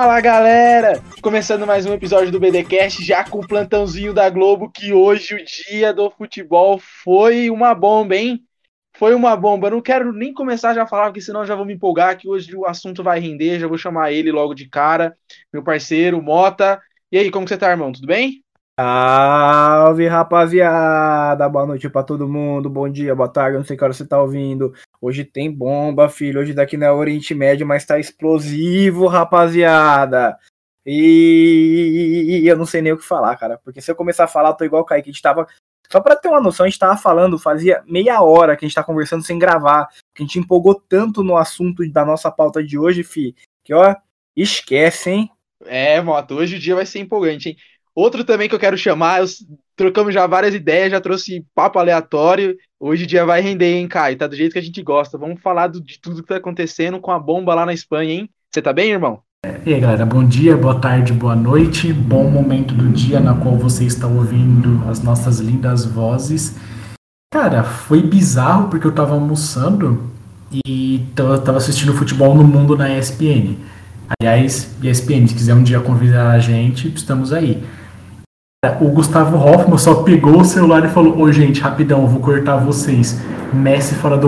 Fala galera! Começando mais um episódio do BDcast, já com o plantãozinho da Globo, que hoje o dia do futebol foi uma bomba, hein? Foi uma bomba. não quero nem começar já a falar, porque senão já vou me empolgar, que hoje o assunto vai render. Já vou chamar ele logo de cara, meu parceiro, Mota. E aí, como você tá, irmão? Tudo bem? Salve, rapaziada! Boa noite para todo mundo, bom dia, boa tarde, não sei que hora você tá ouvindo. Hoje tem bomba, filho. Hoje daqui não é Oriente Médio, mas tá explosivo, rapaziada. E eu não sei nem o que falar, cara. Porque se eu começar a falar, eu tô igual o Kaique. A gente tava. Só pra ter uma noção, a gente tava falando, fazia meia hora que a gente tá conversando sem gravar. Que a gente empolgou tanto no assunto da nossa pauta de hoje, fi. Que ó, esquece, hein? É, moto, hoje o dia vai ser empolgante, hein? Outro também que eu quero chamar, eu, trocamos já várias ideias, já trouxe papo aleatório. Hoje o dia vai render, hein, Caio? Tá do jeito que a gente gosta. Vamos falar do, de tudo que tá acontecendo com a bomba lá na Espanha, hein? Você tá bem, irmão? E aí, galera, bom dia, boa tarde, boa noite. Bom momento do dia na qual você está ouvindo as nossas lindas vozes. Cara, foi bizarro porque eu tava almoçando e tava assistindo futebol no mundo na ESPN. Aliás, ESPN, se quiser um dia convidar a gente, estamos aí. O Gustavo Hoffman só pegou o celular e falou: Ô gente, rapidão, vou cortar vocês. Messi fora do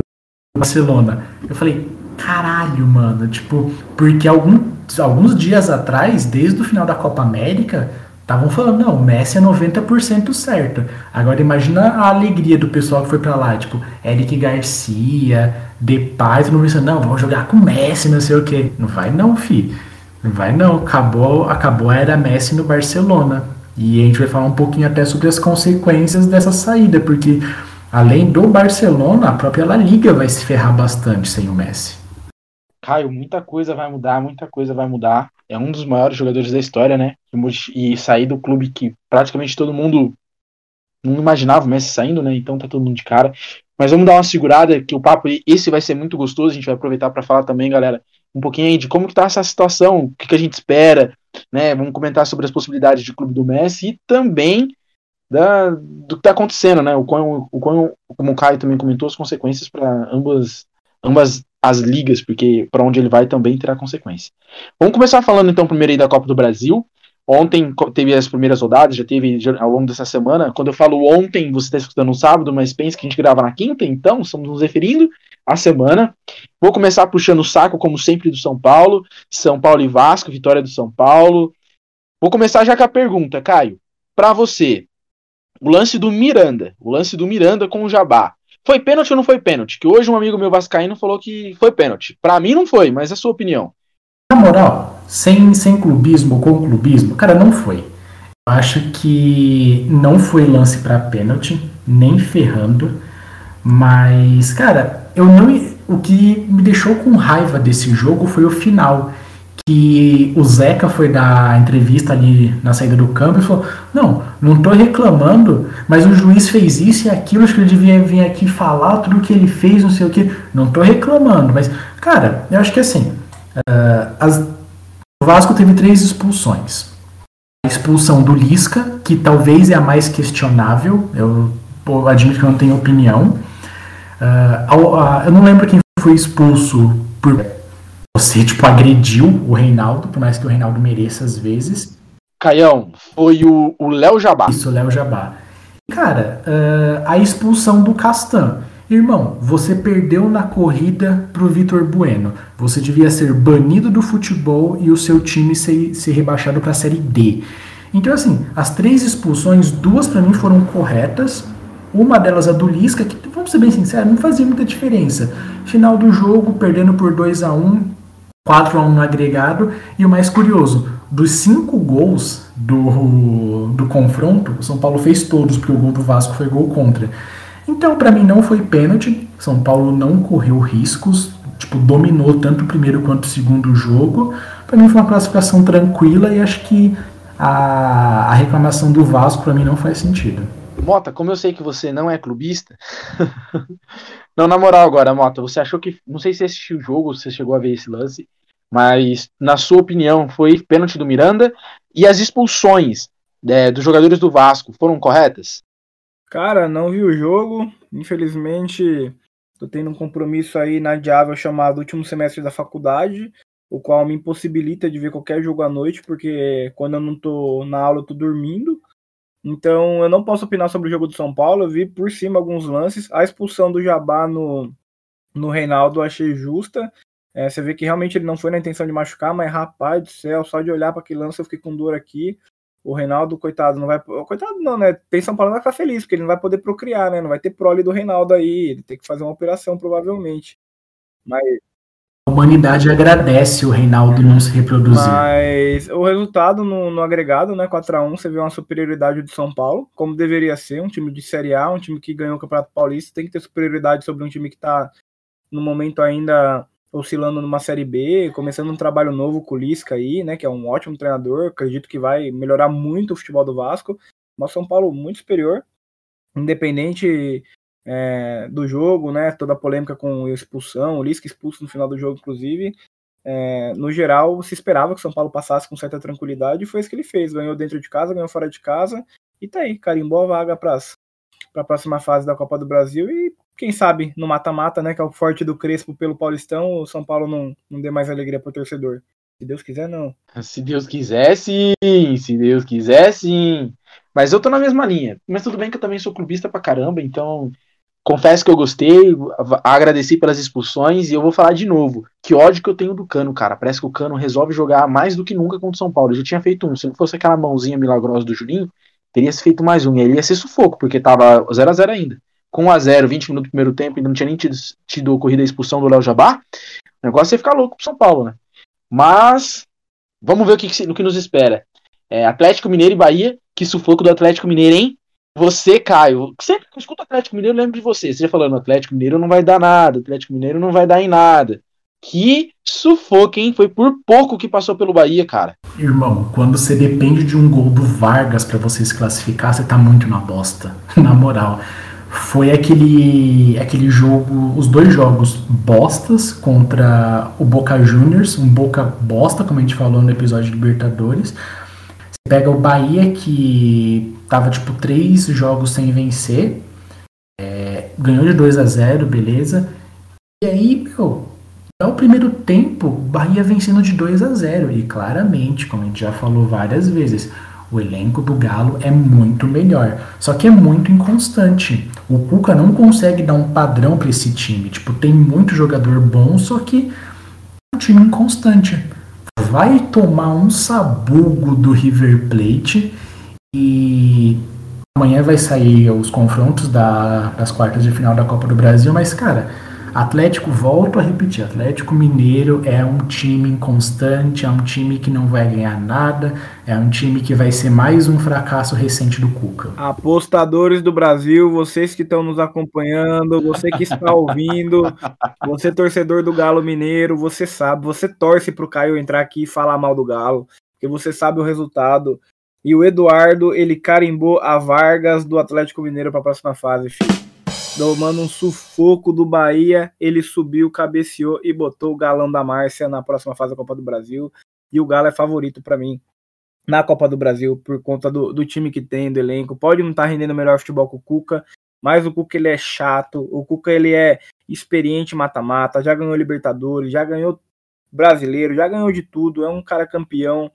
Barcelona. Eu falei: caralho, mano. Tipo, porque algum, alguns dias atrás, desde o final da Copa América, estavam falando: não, Messi é 90% certo. Agora imagina a alegria do pessoal que foi pra lá. Tipo, Eric Garcia, Depay, não pensa: não, vamos jogar com Messi, não sei o quê. Não vai não, fi. Não vai não. Acabou, acabou a era Messi no Barcelona. E a gente vai falar um pouquinho até sobre as consequências dessa saída, porque além do Barcelona, a própria La Liga vai se ferrar bastante sem o Messi. Caio, muita coisa vai mudar, muita coisa vai mudar. É um dos maiores jogadores da história, né? E sair do clube que praticamente todo mundo não imaginava o Messi saindo, né? Então tá todo mundo de cara. Mas vamos dar uma segurada, que o papo esse vai ser muito gostoso. A gente vai aproveitar para falar também, galera, um pouquinho aí de como que tá essa situação, o que, que a gente espera, né? Vamos comentar sobre as possibilidades de clube do Messi e também da, do que está acontecendo, né? O quão, o quão, como o Caio também comentou, as consequências para ambas, ambas as ligas, porque para onde ele vai também terá consequência. Vamos começar falando então primeiro aí da Copa do Brasil. Ontem teve as primeiras rodadas, já teve ao longo dessa semana. Quando eu falo ontem, você está escutando no sábado, mas pense que a gente grava na quinta, então estamos nos referindo à semana. Vou começar puxando o saco, como sempre, do São Paulo. São Paulo e Vasco, vitória do São Paulo. Vou começar já com a pergunta, Caio. Para você, o lance do Miranda, o lance do Miranda com o Jabá. Foi pênalti ou não foi pênalti? Que hoje um amigo meu vascaíno falou que foi pênalti. Para mim não foi, mas é a sua opinião. Na moral, sem, sem clubismo ou com clubismo, cara, não foi. Eu acho que não foi lance para pênalti, nem ferrando. Mas, cara, eu não. O que me deixou com raiva desse jogo foi o final. Que o Zeca foi dar entrevista ali na saída do campo e falou: Não, não tô reclamando, mas o juiz fez isso e aquilo, acho que ele devia vir aqui falar tudo o que ele fez, não sei o que. Não tô reclamando, mas, cara, eu acho que assim, Uh, as, o Vasco teve três expulsões. A expulsão do Lisca, que talvez é a mais questionável, eu, eu admito que eu não tenho opinião. Uh, eu não lembro quem foi expulso por você, tipo, agrediu o Reinaldo, por mais que o Reinaldo mereça às vezes. Caião, foi o Léo Jabá. Isso, o Léo Jabá. Cara, uh, a expulsão do Castan. Irmão, você perdeu na corrida pro Vitor Bueno. Você devia ser banido do futebol e o seu time ser, ser rebaixado para a Série D. Então, assim, as três expulsões, duas para mim foram corretas. Uma delas a do Lisca, que, vamos ser bem sinceros, não fazia muita diferença. Final do jogo, perdendo por 2 a 1 4 a 1 no agregado. E o mais curioso, dos cinco gols do, do confronto, o São Paulo fez todos, porque o gol do Vasco foi gol contra. Então, para mim, não foi pênalti. São Paulo não correu riscos, tipo, dominou tanto o primeiro quanto o segundo jogo. Para mim, foi uma classificação tranquila e acho que a, a reclamação do Vasco, para mim, não faz sentido. Mota, como eu sei que você não é clubista. não, na moral, agora, Mota, você achou que. Não sei se assistiu o jogo, se você chegou a ver esse lance, mas, na sua opinião, foi pênalti do Miranda e as expulsões é, dos jogadores do Vasco foram corretas? Cara, não vi o jogo. Infelizmente, tô tendo um compromisso aí inadiável chamado último semestre da faculdade. o qual me impossibilita de ver qualquer jogo à noite, porque quando eu não tô na aula eu tô dormindo. Então eu não posso opinar sobre o jogo do São Paulo. Eu vi por cima alguns lances. A expulsão do Jabá no, no Reinaldo eu achei justa. É, você vê que realmente ele não foi na intenção de machucar, mas rapaz do céu, só de olhar para aquele lance eu fiquei com dor aqui. O Reinaldo, coitado, não vai. Coitado, não, né? Tem São Paulo vai ficar feliz, porque ele não vai poder procriar, né? Não vai ter prole do Reinaldo aí. Ele tem que fazer uma operação, provavelmente. Mas a humanidade agradece o Reinaldo não se reproduzir. Mas o resultado no, no agregado, né, 4x1, você vê uma superioridade de São Paulo, como deveria ser, um time de Série A, um time que ganhou o Campeonato Paulista, tem que ter superioridade sobre um time que está no momento ainda oscilando numa Série B, começando um trabalho novo com o Lisca aí, né, que é um ótimo treinador, acredito que vai melhorar muito o futebol do Vasco, mas São Paulo muito superior, independente é, do jogo, né? Toda a polêmica com expulsão, o Lisca expulso no final do jogo, inclusive. É, no geral, se esperava que o São Paulo passasse com certa tranquilidade e foi isso que ele fez. Ganhou dentro de casa, ganhou fora de casa e tá aí, carimbou a vaga para a próxima fase da Copa do Brasil e quem sabe no mata-mata, né? Que é o forte do Crespo pelo Paulistão, o São Paulo não, não dê mais alegria pro torcedor. Se Deus quiser, não. Se Deus quiser, sim. Se Deus quiser, sim. Mas eu tô na mesma linha. Mas tudo bem que eu também sou clubista pra caramba, então confesso que eu gostei, agradeci pelas expulsões e eu vou falar de novo. Que ódio que eu tenho do Cano, cara. Parece que o Cano resolve jogar mais do que nunca contra o São Paulo. Eu já tinha feito um. Se não fosse aquela mãozinha milagrosa do Julinho, teria se feito mais um. E ele ia ser sufoco, porque tava 0 a 0 ainda. Com 1 a 0 20 minutos do primeiro tempo, ainda não tinha nem tido, tido ocorrido a expulsão do Léo Jabá. O negócio ia ficar louco pro São Paulo, né? Mas vamos ver o que, que nos espera. É, Atlético Mineiro e Bahia. Que sufoco do Atlético Mineiro, hein? Você, Caio, sempre que eu escuto Atlético Mineiro, eu lembro de você. Você já falando, Atlético Mineiro não vai dar nada, Atlético Mineiro não vai dar em nada. Que sufoco, hein? Foi por pouco que passou pelo Bahia, cara. Irmão, quando você depende de um gol do Vargas para você se classificar, você tá muito na bosta. na moral. Foi aquele, aquele jogo, os dois jogos bostas contra o Boca Juniors, um Boca bosta, como a gente falou no episódio de Libertadores. Você pega o Bahia que tava tipo três jogos sem vencer. É, ganhou de 2 a 0 beleza. E aí, meu, é o primeiro tempo, Bahia vencendo de 2 a 0 E claramente, como a gente já falou várias vezes, o elenco do Galo é muito melhor. Só que é muito inconstante. O Cuca não consegue dar um padrão para esse time. Tipo, tem muito jogador bom, só que é um time inconstante. Vai tomar um sabugo do River Plate e amanhã vai sair os confrontos da, das quartas de final da Copa do Brasil, mas, cara, Atlético, volto a repetir, Atlético Mineiro é um time inconstante, é um time que não vai ganhar nada, é um time que vai ser mais um fracasso recente do Cuca. Apostadores do Brasil, vocês que estão nos acompanhando, você que está ouvindo, você torcedor do Galo Mineiro, você sabe, você torce para o Caio entrar aqui e falar mal do Galo, porque você sabe o resultado. E o Eduardo, ele carimbou a Vargas do Atlético Mineiro para a próxima fase, filho. Tomando um sufoco do Bahia, ele subiu, cabeceou e botou o galão da Márcia na próxima fase da Copa do Brasil. E o Galo é favorito para mim na Copa do Brasil por conta do, do, time que tem, do elenco. Pode não estar tá rendendo melhor futebol que o Cuca, mas o Cuca ele é chato. O Cuca ele é experiente mata-mata, já ganhou Libertadores, já ganhou brasileiro, já ganhou de tudo. É um cara campeão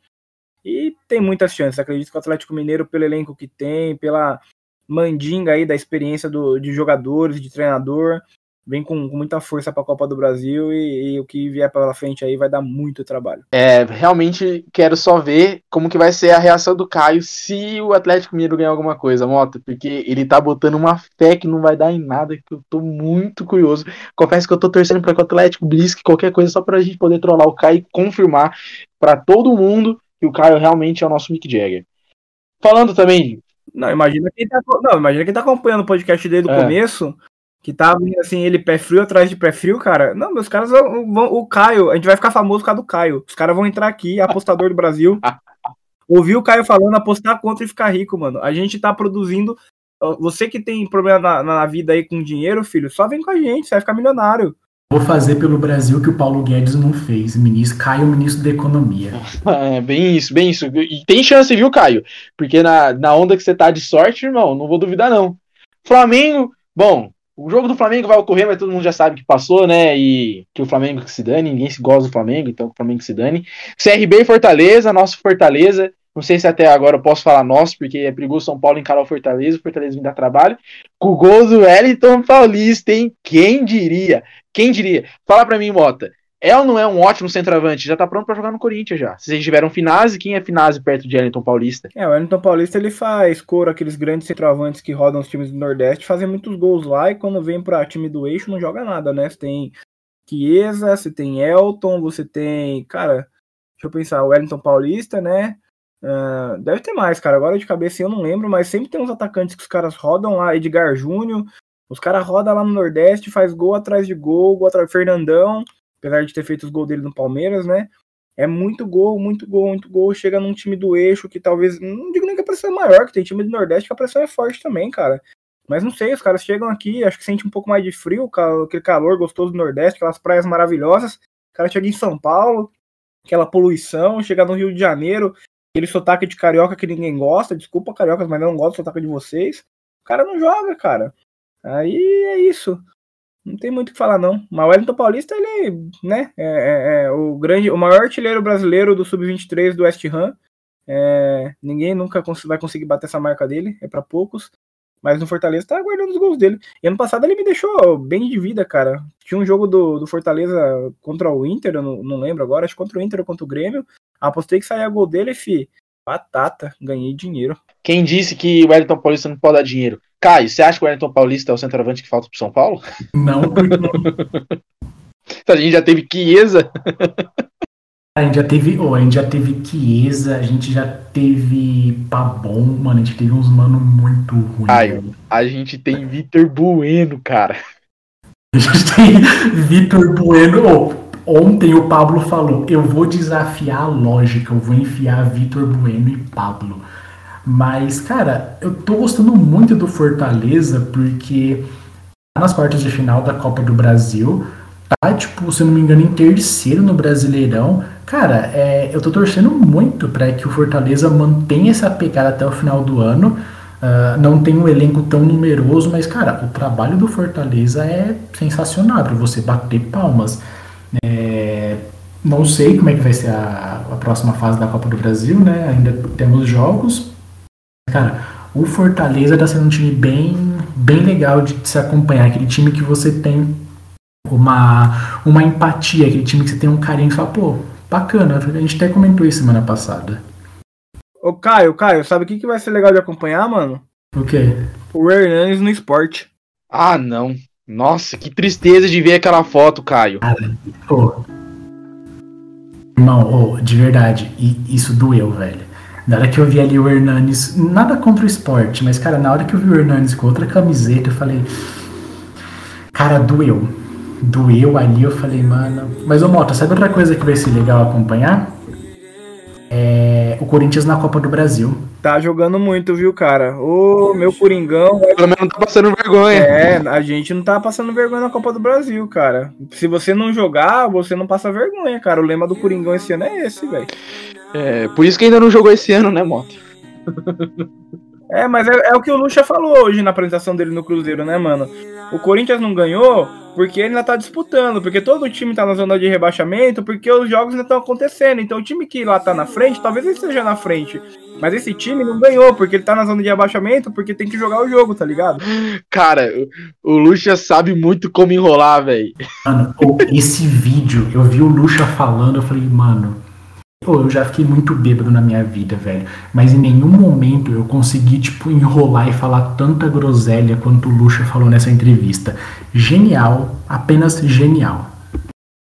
e tem muitas chances. Acredito que o Atlético Mineiro, pelo elenco que tem, pela mandinga aí da experiência do, de jogadores, de treinador, vem com, com muita força para a Copa do Brasil e, e, o que vier pela frente aí vai dar muito trabalho. É, realmente quero só ver como que vai ser a reação do Caio se o Atlético Mineiro ganhar alguma coisa, Mota, porque ele tá botando uma fé que não vai dar em nada, que eu tô muito curioso. Confesso que eu tô torcendo para que o Atlético brisque qualquer coisa só pra gente poder trollar o Caio e confirmar para todo mundo que o Caio realmente é o nosso Mick Jagger. Falando também. Não, imagina quem tá, não, imagina quem tá acompanhando o podcast desde o é. começo, que tá assim, ele pé frio atrás de pé frio, cara. Não, meus caras vão, vão, O Caio, a gente vai ficar famoso por causa do Caio. Os caras vão entrar aqui, apostador do Brasil. ouvir o Caio falando, apostar contra e ficar rico, mano. A gente tá produzindo. Você que tem problema na, na vida aí com dinheiro, filho, só vem com a gente, você vai ficar milionário. Vou fazer pelo Brasil que o Paulo Guedes não fez. Ministro, Caio, ministro da Economia. É, bem isso, bem isso. E tem chance, viu, Caio? Porque na, na onda que você tá de sorte, irmão, não vou duvidar, não. Flamengo, bom, O jogo do Flamengo vai ocorrer, mas todo mundo já sabe que passou, né? E que o Flamengo que se dane, ninguém se gosta do Flamengo, então o Flamengo que se dane. CRB e Fortaleza, nosso Fortaleza. Não sei se até agora eu posso falar nosso, porque é perigoso São Paulo encarar o Fortaleza, o Fortaleza me dá trabalho. Com o gol do Wellington Paulista, hein? Quem diria? Quem diria? Fala pra mim, Mota. É ou não é um ótimo centroavante? Já tá pronto para jogar no Corinthians já. Se vocês tiveram Finazzi, quem é Finazzi perto de Wellington Paulista? É, o Wellington Paulista ele faz cor aqueles grandes centroavantes que rodam os times do Nordeste, fazem muitos gols lá e quando vem para time do eixo não joga nada, né? Você tem Chiesa, você tem Elton, você tem, cara, deixa eu pensar, o Wellington Paulista, né? Uh, deve ter mais, cara. Agora de cabeça eu não lembro, mas sempre tem uns atacantes que os caras rodam lá, Edgar Júnior. Os caras rodam lá no Nordeste, faz gol atrás de gol, gol atrás Fernandão apesar de ter feito os gols dele no Palmeiras, né? É muito gol, muito gol, muito gol. Chega num time do eixo que talvez. Não digo nem que a pressão é maior, que tem time do Nordeste que a pressão é forte também, cara. Mas não sei, os caras chegam aqui, acho que sente um pouco mais de frio, aquele calor gostoso do Nordeste, aquelas praias maravilhosas. O cara chega em São Paulo, aquela poluição, chega no Rio de Janeiro, aquele sotaque de carioca que ninguém gosta. Desculpa, cariocas, mas eu não gosto do sotaque de vocês. O cara não joga, cara. Aí é isso. Não tem muito o que falar, não. Mas o Wellington Paulista, ele, né, é, é, é, o grande, o maior artilheiro brasileiro do Sub-23 do West Ham. É, ninguém nunca vai conseguir bater essa marca dele, é para poucos. Mas no Fortaleza tá guardando os gols dele. E ano passado ele me deixou bem de vida, cara. Tinha um jogo do, do Fortaleza contra o Inter, eu não, não lembro agora, acho que contra o Inter ou contra o Grêmio. Apostei que saía gol dele, fi. Batata, ganhei dinheiro. Quem disse que o Wellington Paulista não pode dar dinheiro? Caio, você acha que o Wellington Paulista é o centroavante que falta pro São Paulo? Não, a gente já teve Chiesa. A gente já teve, oh, a gente já teve Chiesa, a gente já teve Pabon, mano, a gente teve uns mano muito ruins. Caio, a gente tem Vitor Bueno, cara. A gente tem Vitor Bueno. Oh, ontem o Pablo falou: eu vou desafiar a lógica, eu vou enfiar Vitor Bueno e Pablo. Mas, cara, eu tô gostando muito do Fortaleza porque tá nas quartas de final da Copa do Brasil, tá, tipo, se eu não me engano, em terceiro no Brasileirão. Cara, é, eu tô torcendo muito para que o Fortaleza mantenha essa pegada até o final do ano. Uh, não tem um elenco tão numeroso, mas, cara, o trabalho do Fortaleza é sensacional para você bater palmas. É, não sei como é que vai ser a, a próxima fase da Copa do Brasil, né? Ainda temos jogos, Cara, o Fortaleza tá sendo um time bem, bem legal de se acompanhar. Aquele time que você tem uma, uma empatia, aquele time que você tem um carinho e fala, pô, bacana. A gente até comentou isso semana passada. Ô Caio, Caio, sabe o que, que vai ser legal de acompanhar, mano? O quê? O Hernandes no esporte. Ah, não. Nossa, que tristeza de ver aquela foto, Caio. Cara, pô. Irmão, oh, de verdade, isso doeu, velho. Na hora que eu vi ali o Hernanes, nada contra o esporte, mas, cara, na hora que eu vi o Hernanes com outra camiseta, eu falei. Cara, doeu. Doeu ali, eu falei, mano. Mas, ô Mota, sabe outra coisa que vai ser legal acompanhar? É o Corinthians na Copa do Brasil. Tá jogando muito, viu, cara? Ô, meu Coringão. Pelo menos não tá passando vergonha. É, a gente não tá passando vergonha na Copa do Brasil, cara. Se você não jogar, você não passa vergonha, cara. O lema do Coringão esse ano é esse, velho. É, por isso que ainda não jogou esse ano, né, Moto? É, mas é, é, o que o Lucha falou hoje na apresentação dele no Cruzeiro, né, mano? O Corinthians não ganhou porque ele ainda tá disputando, porque todo o time tá na zona de rebaixamento, porque os jogos ainda estão acontecendo. Então o time que lá tá na frente, talvez ele esteja na frente. Mas esse time não ganhou, porque ele tá na zona de rebaixamento, porque tem que jogar o jogo, tá ligado? Cara, o Lucha sabe muito como enrolar, velho. Mano, esse vídeo, eu vi o Lucha falando, eu falei, mano, Pô, eu já fiquei muito bêbado na minha vida, velho. Mas em nenhum momento eu consegui, tipo, enrolar e falar tanta groselha quanto o Lucha falou nessa entrevista. Genial, apenas genial.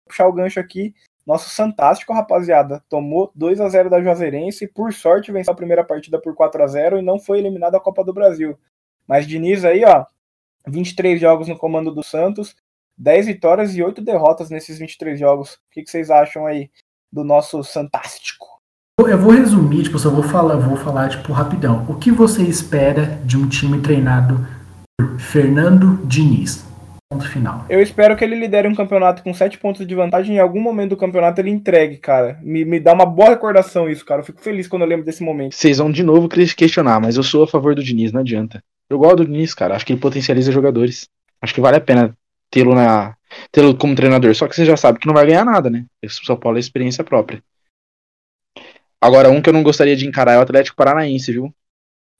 Puxar o gancho aqui. Nosso Fantástico, rapaziada, tomou 2 a 0 da Juazeirense e, por sorte, venceu a primeira partida por 4 a 0 e não foi eliminado da Copa do Brasil. Mas Diniz aí, ó, 23 jogos no comando do Santos, 10 vitórias e 8 derrotas nesses 23 jogos. O que, que vocês acham aí? Do nosso Fantástico. Eu vou resumir, tipo, só vou falar, vou falar tipo rapidão. O que você espera de um time treinado por Fernando Diniz? Ponto final. Eu espero que ele lidere um campeonato com 7 pontos de vantagem e em algum momento do campeonato ele entregue, cara. Me, me dá uma boa recordação isso, cara. Eu fico feliz quando eu lembro desse momento. Vocês vão de novo questionar, mas eu sou a favor do Diniz, não adianta. Eu gosto do Diniz, cara. Acho que ele potencializa jogadores. Acho que vale a pena tê-lo na tê-lo como treinador. Só que você já sabe que não vai ganhar nada, né? O São Paulo é experiência própria. Agora, um que eu não gostaria de encarar é o Atlético Paranaense, viu?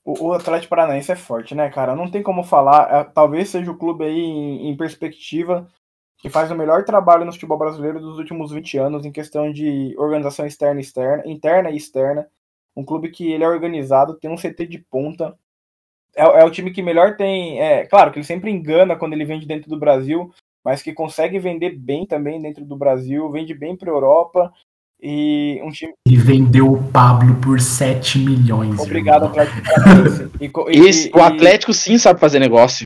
O, o Atlético Paranaense é forte, né, cara? Não tem como falar. É, talvez seja o clube aí em, em, perspectiva que faz o melhor trabalho no futebol brasileiro dos últimos 20 anos em questão de organização externa e externa, interna e externa. Um clube que ele é organizado, tem um CT de ponta. É, é o time que melhor tem. É, claro que ele sempre engana quando ele vende dentro do Brasil, mas que consegue vender bem também dentro do Brasil, vende bem para Europa e um time. E vendeu o Pablo por 7 milhões. Obrigado, Atlético e, Esse, e, o Atlético sim sabe fazer negócio.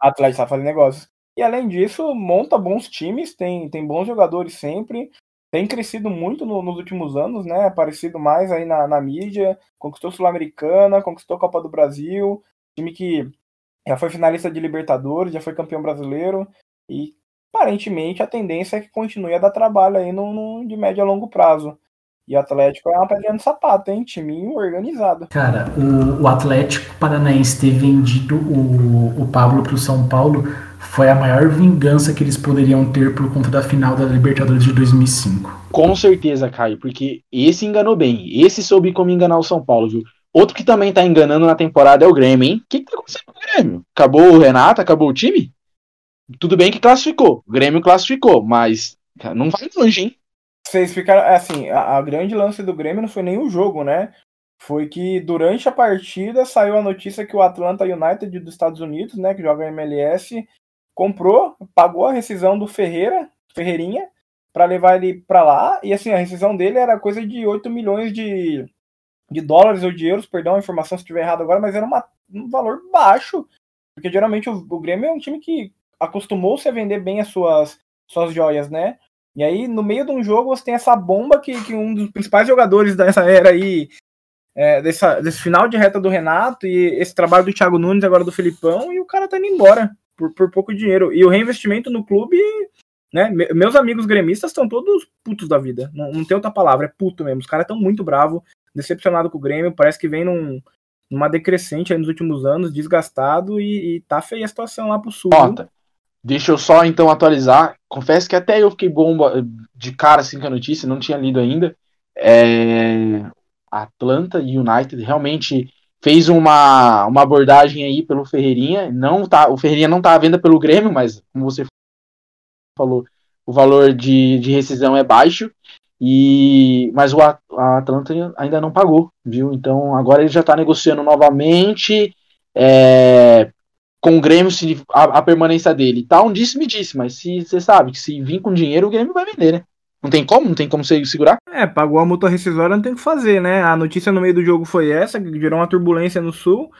Atlético sabe fazer negócio. E além disso, monta bons times, tem, tem bons jogadores sempre. Tem crescido muito no, nos últimos anos, né? Aparecido mais aí na, na mídia. Conquistou Sul-Americana, conquistou a Copa do Brasil. Time que já foi finalista de Libertadores, já foi campeão brasileiro. E aparentemente a tendência é que continue a dar trabalho aí no, no de médio a longo prazo. E o Atlético é uma pedrinha no sapato, hein? Timinho organizado. Cara, o, o Atlético Paranaense ter vendido o, o Pablo para o São Paulo foi a maior vingança que eles poderiam ter por conta da final da Libertadores de 2005. Com certeza, Caio, porque esse enganou bem. Esse soube como enganar o São Paulo, viu? Outro que também tá enganando na temporada é o Grêmio, hein? O que, que tá acontecendo com o Grêmio? Acabou o Renato? Acabou o time? Tudo bem que classificou. O Grêmio classificou, mas não vai longe, hein? Vocês ficaram. É assim, a, a, grande lance do Grêmio não foi nem o jogo, né? Foi que durante a partida saiu a notícia que o Atlanta United dos Estados Unidos, né, que joga MLS, comprou, pagou a rescisão do Ferreira, Ferreirinha, para levar ele para lá. E assim, a rescisão dele era coisa de 8 milhões de, de dólares ou de euros, perdão a informação se estiver errado agora, mas era uma, um valor baixo. Porque geralmente o, o Grêmio é um time que acostumou-se a vender bem as suas, suas joias, né? E aí, no meio de um jogo, você tem essa bomba que, que um dos principais jogadores dessa era aí, é, dessa, desse final de reta do Renato, e esse trabalho do Thiago Nunes, agora do Felipão, e o cara tá indo embora por, por pouco dinheiro. E o reinvestimento no clube, né? Meus amigos gremistas estão todos putos da vida. Não, não tem outra palavra, é puto mesmo. Os caras estão muito bravos, decepcionados com o Grêmio, parece que vem num, numa decrescente nos últimos anos, desgastado, e, e tá feia a situação lá pro sul. Nota. Deixa eu só então atualizar. Confesso que até eu fiquei bomba de cara assim com a notícia, não tinha lido ainda. É... Atlanta United realmente fez uma, uma abordagem aí pelo Ferreirinha. Não tá, o Ferreirinha não tá à venda pelo Grêmio, mas como você falou, o valor de, de rescisão é baixo. E mas o Atlanta ainda não pagou, viu? Então agora ele já está negociando novamente. É, com o Grêmio se, a, a, permanência dele. Tá um disse-me disse, mas se você sabe que se vir com dinheiro, o Grêmio vai vender, né? Não tem como? Não tem como você segurar? É, pagou a multa rescisória, não tem o que fazer, né? A notícia no meio do jogo foi essa, que gerou uma turbulência no Sul.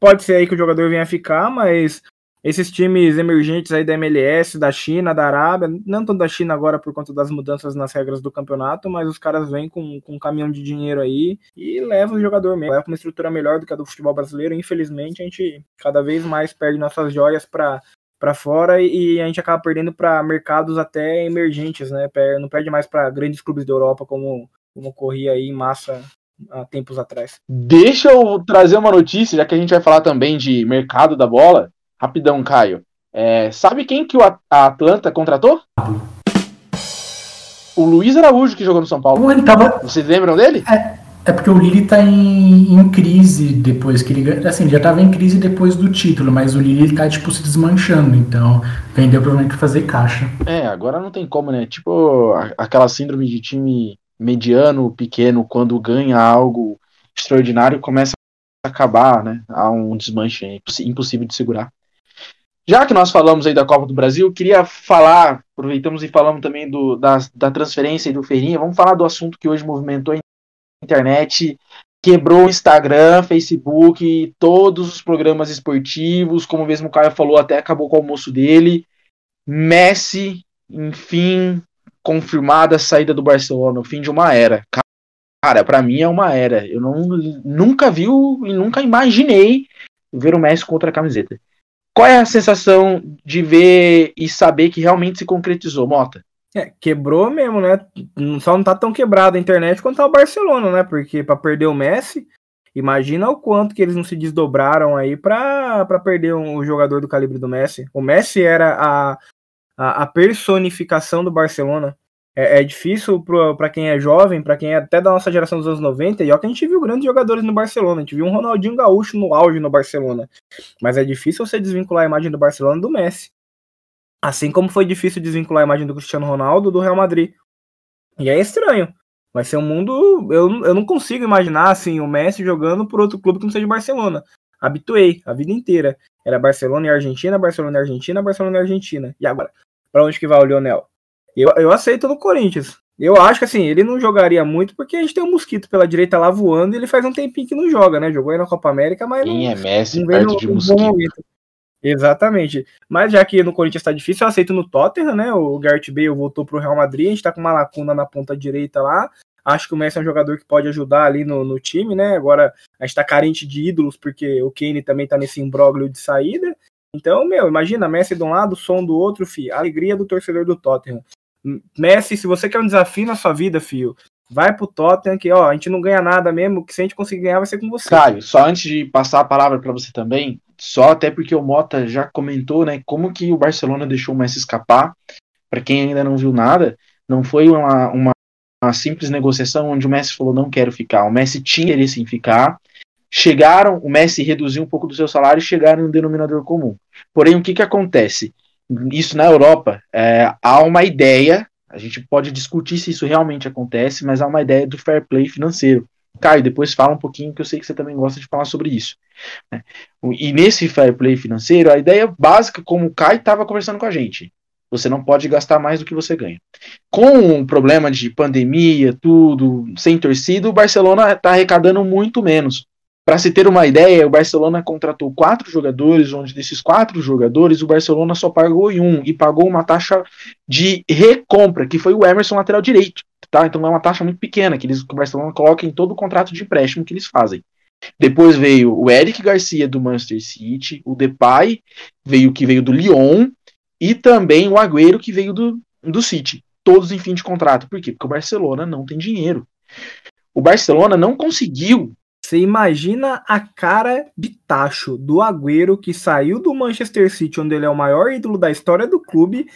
Pode ser aí que o jogador venha ficar, mas esses times emergentes aí da MLS, da China, da Arábia, não tanto da China agora por conta das mudanças nas regras do campeonato, mas os caras vêm com, com um caminhão de dinheiro aí e levam o jogador mesmo. Leva uma estrutura melhor do que a do futebol brasileiro. Infelizmente, a gente cada vez mais perde nossas joias para para fora e a gente acaba perdendo para mercados até emergentes, né? Não perde mais para grandes clubes da Europa como como ocorria aí em massa há tempos atrás. Deixa eu trazer uma notícia, já que a gente vai falar também de mercado da bola. Rapidão, Caio. É, sabe quem que o a Atlanta contratou? O Luiz Araújo que jogou no São Paulo. ele tava... Vocês lembram dele? É, é porque o Lili tá em, em, crise depois que ele. Assim, já tava em crise depois do título, mas o Lili tá, tipo, se desmanchando. Então, vendeu provavelmente fazer caixa. É, agora não tem como, né? Tipo, aquela síndrome de time mediano, pequeno, quando ganha algo extraordinário, começa a acabar, né? Há um desmanche impossível de segurar. Já que nós falamos aí da Copa do Brasil, queria falar, aproveitamos e falamos também do, da, da transferência e do Feirinha, vamos falar do assunto que hoje movimentou a internet, quebrou o Instagram, Facebook, todos os programas esportivos, como mesmo o Caio falou, até acabou com o almoço dele. Messi, enfim, confirmada a saída do Barcelona, o fim de uma era. Cara, para mim é uma era. Eu não, nunca vi e nunca imaginei ver o Messi com outra camiseta. Qual é a sensação de ver e saber que realmente se concretizou, Mota? É, quebrou mesmo, né? Só não tá tão quebrado a internet quanto tá o Barcelona, né? Porque para perder o Messi. Imagina o quanto que eles não se desdobraram aí para perder um, jogador do calibre do Messi. O Messi era a, a, a personificação do Barcelona. É, é difícil para quem é jovem, para quem é até da nossa geração dos anos 90, e ó que a gente viu grandes jogadores no Barcelona. A gente viu um Ronaldinho Gaúcho no auge no Barcelona. Mas é difícil você desvincular a imagem do Barcelona do Messi. Assim como foi difícil desvincular a imagem do Cristiano Ronaldo do Real Madrid. E é estranho. Vai ser um mundo. Eu, eu não consigo imaginar assim o Messi jogando por outro clube que não seja Barcelona. Habituei a vida inteira. Era Barcelona e Argentina, Barcelona e Argentina, Barcelona e Argentina. E agora? Para onde que vai o Lionel? Eu, eu aceito no Corinthians. Eu acho que assim, ele não jogaria muito porque a gente tem um mosquito pela direita lá voando e ele faz um tempinho que não joga, né? Jogou aí na Copa América, mas Quem não, é Messi não perto no, de mosquito? Exatamente. Mas já que no Corinthians está difícil, eu aceito no Tottenham, né? O Gareth Bale voltou pro Real Madrid, a gente tá com uma lacuna na ponta direita lá. Acho que o Messi é um jogador que pode ajudar ali no, no time, né? Agora a gente tá carente de ídolos, porque o Kane também tá nesse imbróglio de saída. Então, meu, imagina, Messi de um lado, som do outro, fi. Alegria do torcedor do Tottenham. Messi, se você quer um desafio na sua vida, fio, vai pro Tottenham, que ó, a gente não ganha nada mesmo, que se a gente conseguir ganhar vai ser com você. Caio, só antes de passar a palavra para você também, só até porque o Mota já comentou, né, como que o Barcelona deixou o Messi escapar. Para quem ainda não viu nada, não foi uma, uma, uma, simples negociação onde o Messi falou não quero ficar. O Messi tinha interesse em ficar. Chegaram, o Messi reduziu um pouco do seu salário e chegaram em um denominador comum. Porém, o que que acontece? Isso na Europa, é, há uma ideia, a gente pode discutir se isso realmente acontece, mas há uma ideia do fair play financeiro. Caio, depois fala um pouquinho, que eu sei que você também gosta de falar sobre isso. Né? E nesse fair play financeiro, a ideia básica, como o Caio estava conversando com a gente, você não pode gastar mais do que você ganha. Com o problema de pandemia, tudo, sem torcida, o Barcelona está arrecadando muito menos. Para se ter uma ideia, o Barcelona contratou quatro jogadores, onde desses quatro jogadores o Barcelona só pagou em um e pagou uma taxa de recompra, que foi o Emerson lateral direito. Tá? Então é uma taxa muito pequena que, eles, que o Barcelona coloca em todo o contrato de empréstimo que eles fazem. Depois veio o Eric Garcia do Manchester City, o Depay veio que veio do Lyon e também o Agüero que veio do, do City. Todos em fim de contrato. Por quê? Porque o Barcelona não tem dinheiro. O Barcelona não conseguiu você imagina a cara de tacho do Agüero que saiu do Manchester City, onde ele é o maior ídolo da história do clube,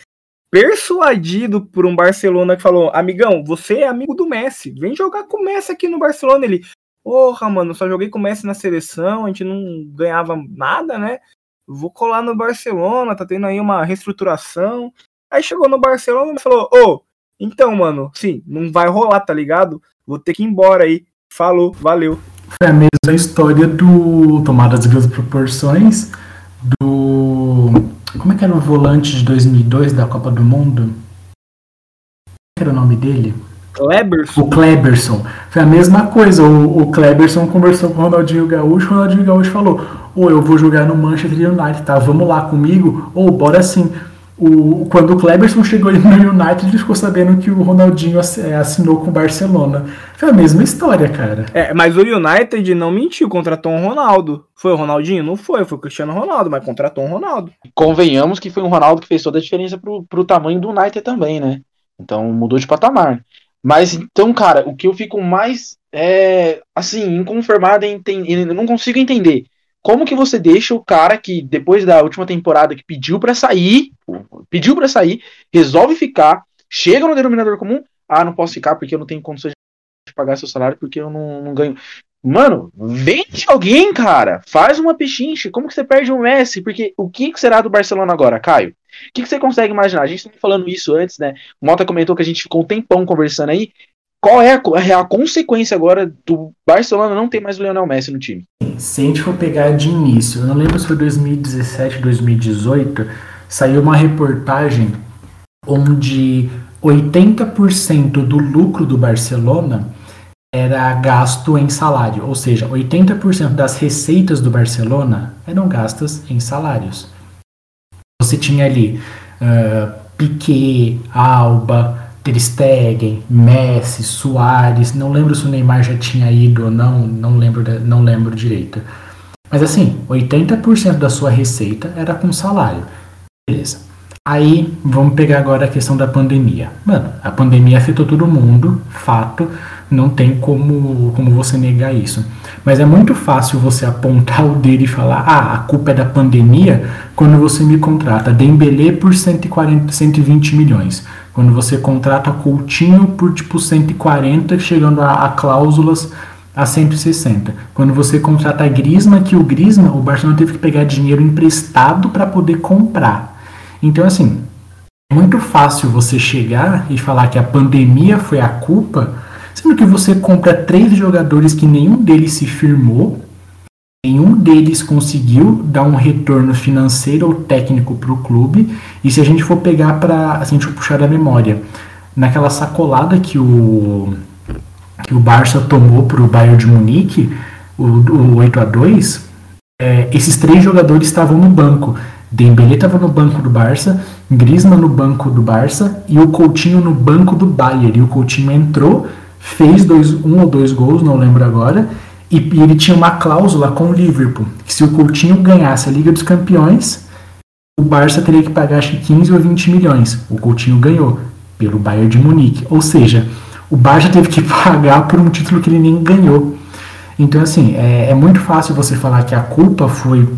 persuadido por um Barcelona que falou: Amigão, você é amigo do Messi, vem jogar com o Messi aqui no Barcelona. Ele, porra, mano, só joguei com o Messi na seleção, a gente não ganhava nada, né? Vou colar no Barcelona, tá tendo aí uma reestruturação. Aí chegou no Barcelona e falou: Ô, oh, então, mano, sim, não vai rolar, tá ligado? Vou ter que ir embora aí. Falou, valeu. Foi a mesma história do Tomadas Grandes Proporções, do. Como é que era o volante de 2002 da Copa do Mundo? Qual era o nome dele? Kleberson. O Kleberson. Foi a mesma coisa. O, o Kleberson conversou com o Ronaldinho Gaúcho. O Ronaldinho Gaúcho falou: oh, eu vou jogar no Manchester United, tá? Vamos lá comigo? Ou, bora sim o, quando o Kleberson chegou no United, ele ficou sabendo que o Ronaldinho é, assinou com o Barcelona. Foi a mesma história, cara. É, mas o United não mentiu, contratou um Ronaldo. Foi o Ronaldinho? Não foi, foi o Cristiano Ronaldo, mas contratou um Ronaldo. Convenhamos que foi um Ronaldo que fez toda a diferença pro, pro tamanho do United também, né? Então mudou de patamar. Mas então, cara, o que eu fico mais é, assim, inconformado em não consigo entender como que você deixa o cara que, depois da última temporada, que pediu para sair, pediu para sair, resolve ficar, chega no denominador comum, ah, não posso ficar porque eu não tenho condições de pagar seu salário, porque eu não, não ganho. Mano, vende alguém, cara. Faz uma pechincha. Como que você perde um Messi? Porque o que, que será do Barcelona agora, Caio? O que, que você consegue imaginar? A gente estava falando isso antes, né? O Mota comentou que a gente ficou um tempão conversando aí qual é a, a, consequência agora do Barcelona não ter mais o Lionel Messi no time? Se a gente for pegar de início, eu não lembro se foi 2017, 2018, saiu uma reportagem onde 80% do lucro do Barcelona era gasto em salário, ou seja, 80% das receitas do Barcelona eram gastas em salários. Você tinha ali uh, Piquet, Alba, Ter Stegen, Messi, Soares, não lembro se o Neymar já tinha ido ou não, não lembro, não lembro direito. Mas assim, 80% da sua receita era com salário. Beleza. Aí, vamos pegar agora a questão da pandemia. Mano, a pandemia afetou todo mundo, fato, Não tem como, como você negar isso. Mas é muito fácil você apontar o dedo e falar: ah, a culpa é da pandemia, quando você me contrata Dembele por 140, 120 milhões. Quando você contrata Coutinho por tipo 140, chegando a, a cláusulas a 160. Quando você contrata Grisma, que o Grisma, o Barcelona teve que pegar dinheiro emprestado para poder comprar. Então, assim, é muito fácil você chegar e falar que a pandemia foi a culpa, sendo que você compra três jogadores que nenhum deles se firmou, nenhum deles conseguiu dar um retorno financeiro ou técnico para o clube. E se a gente for pegar para, a gente puxar da memória, naquela sacolada que o que o Barça tomou para o Bayern de Munique, o, o 8 a 2 é, esses três jogadores estavam no banco. Dembélé estava no banco do Barça, Griezmann no banco do Barça e o Coutinho no banco do Bayern. E o Coutinho entrou, fez dois, um ou dois gols, não lembro agora, e, e ele tinha uma cláusula com o Liverpool, que se o Coutinho ganhasse a Liga dos Campeões, o Barça teria que pagar acho que 15 ou 20 milhões. O Coutinho ganhou pelo Bayern de Munique. Ou seja, o Barça teve que pagar por um título que ele nem ganhou. Então, assim, é, é muito fácil você falar que a culpa foi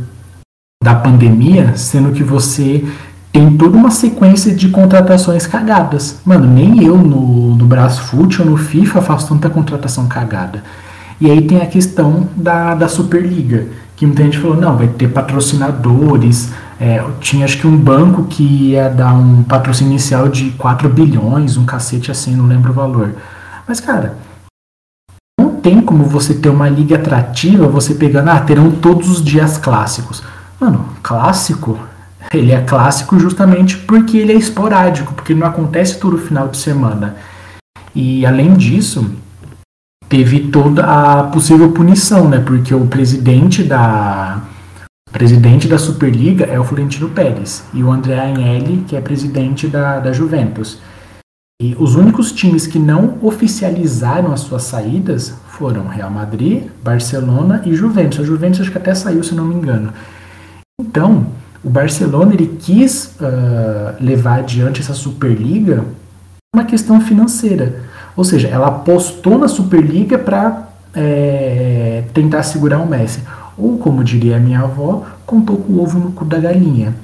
da pandemia, sendo que você tem toda uma sequência de contratações cagadas. Mano, nem eu no, no Brasfoot ou no FIFA faço tanta contratação cagada. E aí tem a questão da, da Superliga, que muita gente falou, não, vai ter patrocinadores, é, tinha acho que um banco que ia dar um patrocínio inicial de 4 bilhões, um cacete assim, não lembro o valor. Mas, cara, não tem como você ter uma liga atrativa, você pegando, ah, terão todos os dias clássicos. Mano, clássico, ele é clássico justamente porque ele é esporádico, porque não acontece todo final de semana. E além disso, teve toda a possível punição, né? Porque o presidente da presidente da Superliga é o Florentino Pérez e o André Agnelli, que é presidente da, da Juventus. E os únicos times que não oficializaram as suas saídas foram Real Madrid, Barcelona e Juventus. A Juventus acho que até saiu, se não me engano. Então, o Barcelona ele quis uh, levar adiante essa Superliga uma questão financeira. Ou seja, ela apostou na Superliga para é, tentar segurar o Messi. Ou, como diria a minha avó, contou com o ovo no cu da galinha.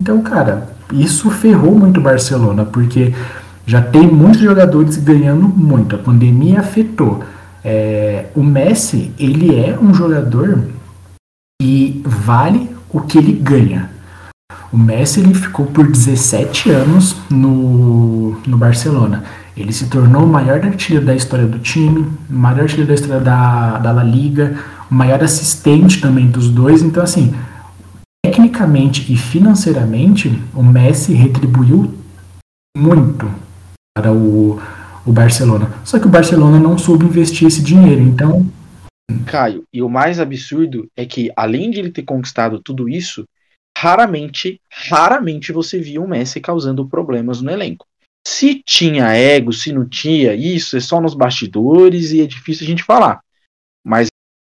Então, cara, isso ferrou muito o Barcelona, porque já tem muitos jogadores ganhando muito. A pandemia afetou. É, o Messi, ele é um jogador que vale o que ele ganha. O Messi ele ficou por 17 anos no, no Barcelona. Ele se tornou o maior artilheiro da história do time, o maior artilheiro da história da, da La Liga, o maior assistente também dos dois. Então, assim, tecnicamente e financeiramente, o Messi retribuiu muito para o, o Barcelona. Só que o Barcelona não soube investir esse dinheiro, então. Caio, e o mais absurdo é que, além de ele ter conquistado tudo isso, raramente, raramente você via o Messi causando problemas no elenco. Se tinha ego, se não tinha, isso é só nos bastidores e é difícil a gente falar. Mas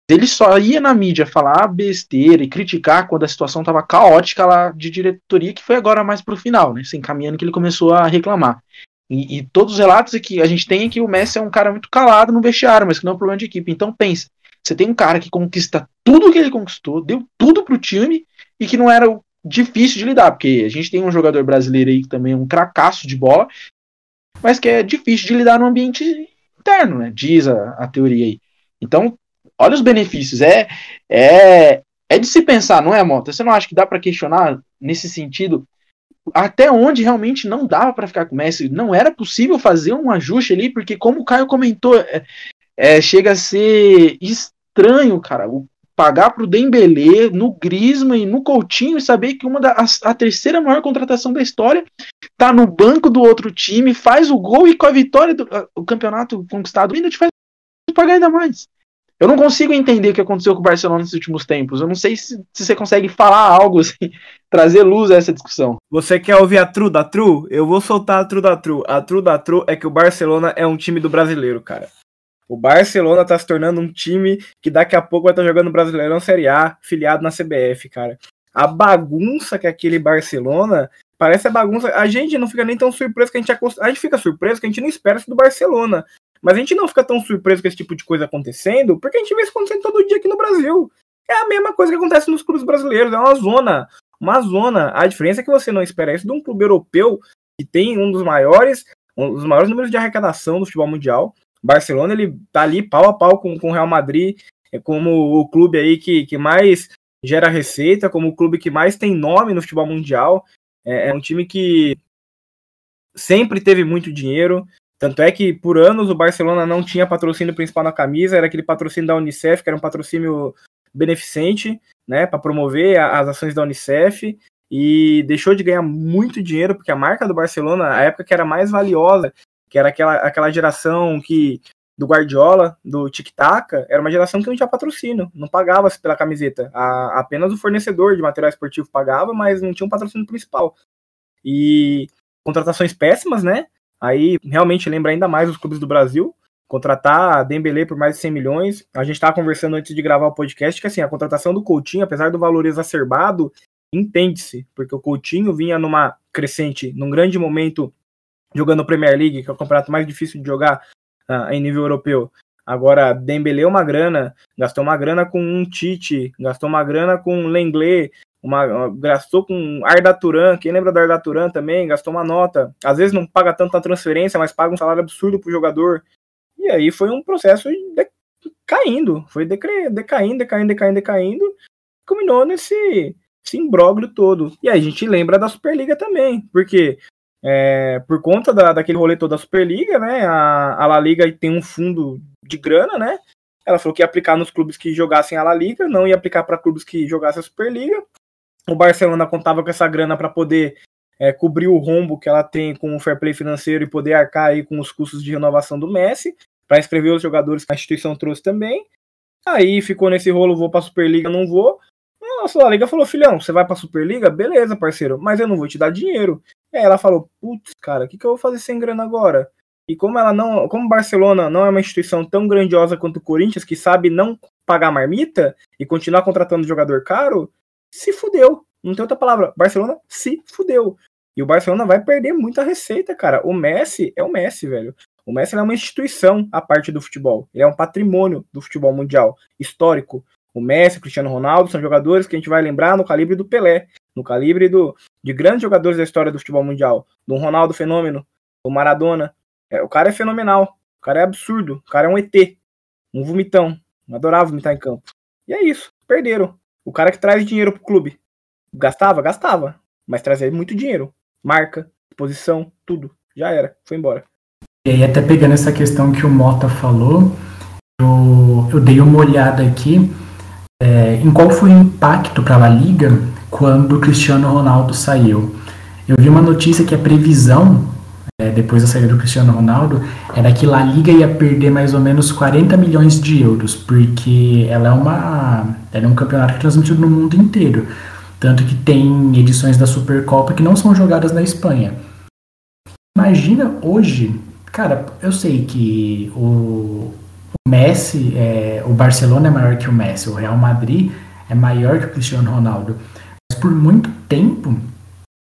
ele só ia na mídia falar besteira e criticar quando a situação estava caótica lá de diretoria, que foi agora mais pro final, né? Se encaminhando que ele começou a reclamar. E, e, todos os relatos que a gente tem é que o Messi é um cara muito calado no vestiário, mas que não é um problema de equipe. Então pensa, você tem um cara que conquista tudo que ele conquistou, deu tudo pro time e que não era difícil de lidar, porque a gente tem um jogador brasileiro aí que também é um cracaço de bola, mas que é difícil de lidar no ambiente interno, né? Diz a, a teoria aí. Então, olha os benefícios. É, é, é de se pensar, não é, Mota? Você não acha que dá para questionar nesse sentido até onde realmente não dava para ficar com o Messi? Não era possível fazer um ajuste ali, porque como o Caio comentou, é, é, chega a ser estranho, cara. O pagar pro Dembélé, no Griezmann e no Coutinho e saber que uma da a, a, terceira maior contratação da história tá no banco do outro time, faz o gol e com a vitória do a, o campeonato conquistado ainda te faz pagar ainda mais. Eu não consigo entender o que aconteceu com o Barcelona nesses últimos tempos. Eu não sei se, se você consegue falar algo assim, trazer luz a essa discussão. Você quer ouvir a true da true? Eu vou soltar a true da true. A true da true é que o Barcelona é um time do brasileiro, cara. O Barcelona tá se tornando um time que daqui a pouco vai estar tá jogando Brasileirão Série A, filiado na CBF, cara. A bagunça que é aquele Barcelona parece a bagunça. A gente não fica nem tão surpreso que a gente a gente fica surpreso que a gente não espera isso do Barcelona. Mas a gente não fica tão surpreso com esse tipo de coisa acontecendo, porque a gente vê isso acontecendo todo dia aqui no Brasil. É a mesma coisa que acontece nos clubes brasileiros, é uma zona. Uma zona. A diferença é que você não espera isso de um clube europeu que tem um dos maiores, um dos maiores números de arrecadação do futebol mundial. Barcelona, ele tá ali pau a pau com o Real Madrid, é como o clube aí que, que mais gera receita, como o clube que mais tem nome no futebol mundial. É, é um time que sempre teve muito dinheiro. Tanto é que por anos o Barcelona não tinha patrocínio principal na camisa, era aquele patrocínio da Unicef, que era um patrocínio beneficente, né, para promover as ações da Unicef e deixou de ganhar muito dinheiro porque a marca do Barcelona, a época que era mais valiosa, que era aquela, aquela geração que do Guardiola, do Tic Tac, era uma geração que não tinha patrocínio, não pagava pela camiseta. A, apenas o fornecedor de material esportivo pagava, mas não tinha um patrocínio principal. E contratações péssimas, né? Aí realmente lembra ainda mais os clubes do Brasil. Contratar a Dembele por mais de 100 milhões. A gente estava conversando antes de gravar o podcast que assim, a contratação do Coutinho, apesar do valor exacerbado, entende-se, porque o Coutinho vinha numa crescente, num grande momento jogando Premier League, que é o campeonato mais difícil de jogar uh, em nível europeu. Agora, Dembele uma grana, gastou uma grana com um Tite, gastou uma grana com Lenglet, uma, gastou com Arda Turan, quem lembra do Arda Turan também, gastou uma nota. Às vezes não paga tanto na transferência, mas paga um salário absurdo pro jogador. E aí foi um processo de, caindo, foi decaindo, decaindo, decaindo, decaindo, decaindo, culminou nesse esse imbróglio todo. E aí a gente lembra da Superliga também, porque é, por conta da, daquele rolê todo da Superliga, né, a, a La Liga tem um fundo de grana, né, ela falou que ia aplicar nos clubes que jogassem a La Liga, não ia aplicar para clubes que jogassem a Superliga. O Barcelona contava com essa grana para poder é, cobrir o rombo que ela tem com o fair play financeiro e poder arcar aí com os custos de renovação do Messi, para inscrever os jogadores que a instituição trouxe também. Aí ficou nesse rolo, vou para a Superliga, não vou. Nossa, a Liga falou, filhão, você vai para a Superliga? Beleza, parceiro, mas eu não vou te dar dinheiro. E aí ela falou, putz, cara, o que, que eu vou fazer sem grana agora? E como ela não, como Barcelona não é uma instituição tão grandiosa quanto o Corinthians, que sabe não pagar marmita e continuar contratando jogador caro, se fudeu. Não tem outra palavra. Barcelona se fudeu. E o Barcelona vai perder muita receita, cara. O Messi é o Messi, velho. O Messi é uma instituição à parte do futebol. Ele é um patrimônio do futebol mundial, histórico. O Messi, o Cristiano Ronaldo são jogadores que a gente vai lembrar no calibre do Pelé, no calibre do, de grandes jogadores da história do futebol mundial. Do Ronaldo Fenômeno, do Maradona. É, o cara é fenomenal. O cara é absurdo. O cara é um ET. Um vomitão. Adorava vomitar em campo. E é isso. Perderam. O cara que traz dinheiro pro clube. Gastava? Gastava. Mas trazia muito dinheiro. Marca, posição, tudo. Já era. Foi embora. E aí, até pegando essa questão que o Mota falou, eu, eu dei uma olhada aqui é, em qual foi o impacto para a Liga quando o Cristiano Ronaldo saiu. Eu vi uma notícia que a previsão, é, depois da saída do Cristiano Ronaldo, era que a Liga ia perder mais ou menos 40 milhões de euros, porque ela é, uma, ela é um campeonato que é transmitido no mundo inteiro. Tanto que tem edições da Supercopa que não são jogadas na Espanha. Imagina hoje, cara, eu sei que o, o Messi, é, o Barcelona é maior que o Messi, o Real Madrid é maior que o Cristiano Ronaldo. Mas por muito tempo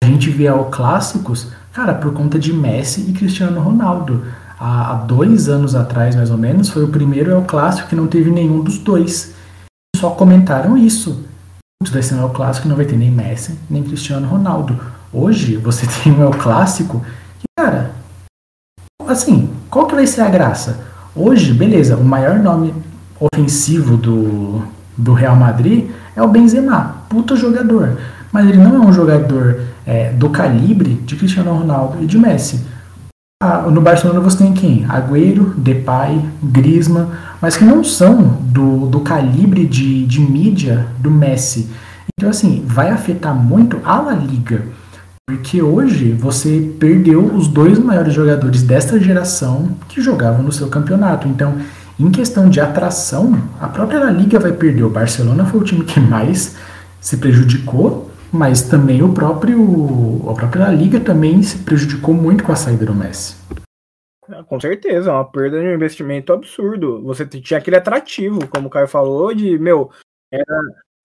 a gente via o clássicos, cara, por conta de Messi e Cristiano Ronaldo. Há, há dois anos atrás, mais ou menos, foi o primeiro El Clássico que não teve nenhum dos dois. Só comentaram isso vai ser um El Clássico não vai ter nem Messi, nem Cristiano Ronaldo. Hoje você tem um El Clássico que, cara, assim, qual que vai ser a graça? Hoje, beleza, o maior nome ofensivo do, do Real Madrid é o Benzema, puta jogador. Mas ele não é um jogador é, do calibre de Cristiano Ronaldo e de Messi. Ah, no Barcelona você tem quem? Agüero, Depay, Griezmann, mas que não são do, do calibre de, de mídia do Messi. Então, assim, vai afetar muito a La Liga. Porque hoje você perdeu os dois maiores jogadores desta geração que jogavam no seu campeonato. Então, em questão de atração, a própria La Liga vai perder. O Barcelona foi o time que mais se prejudicou mas também o próprio a própria Liga também se prejudicou muito com a saída do Messi. Ah, com certeza, é uma perda de um investimento absurdo. Você tinha aquele atrativo, como o Caio falou, de, meu, era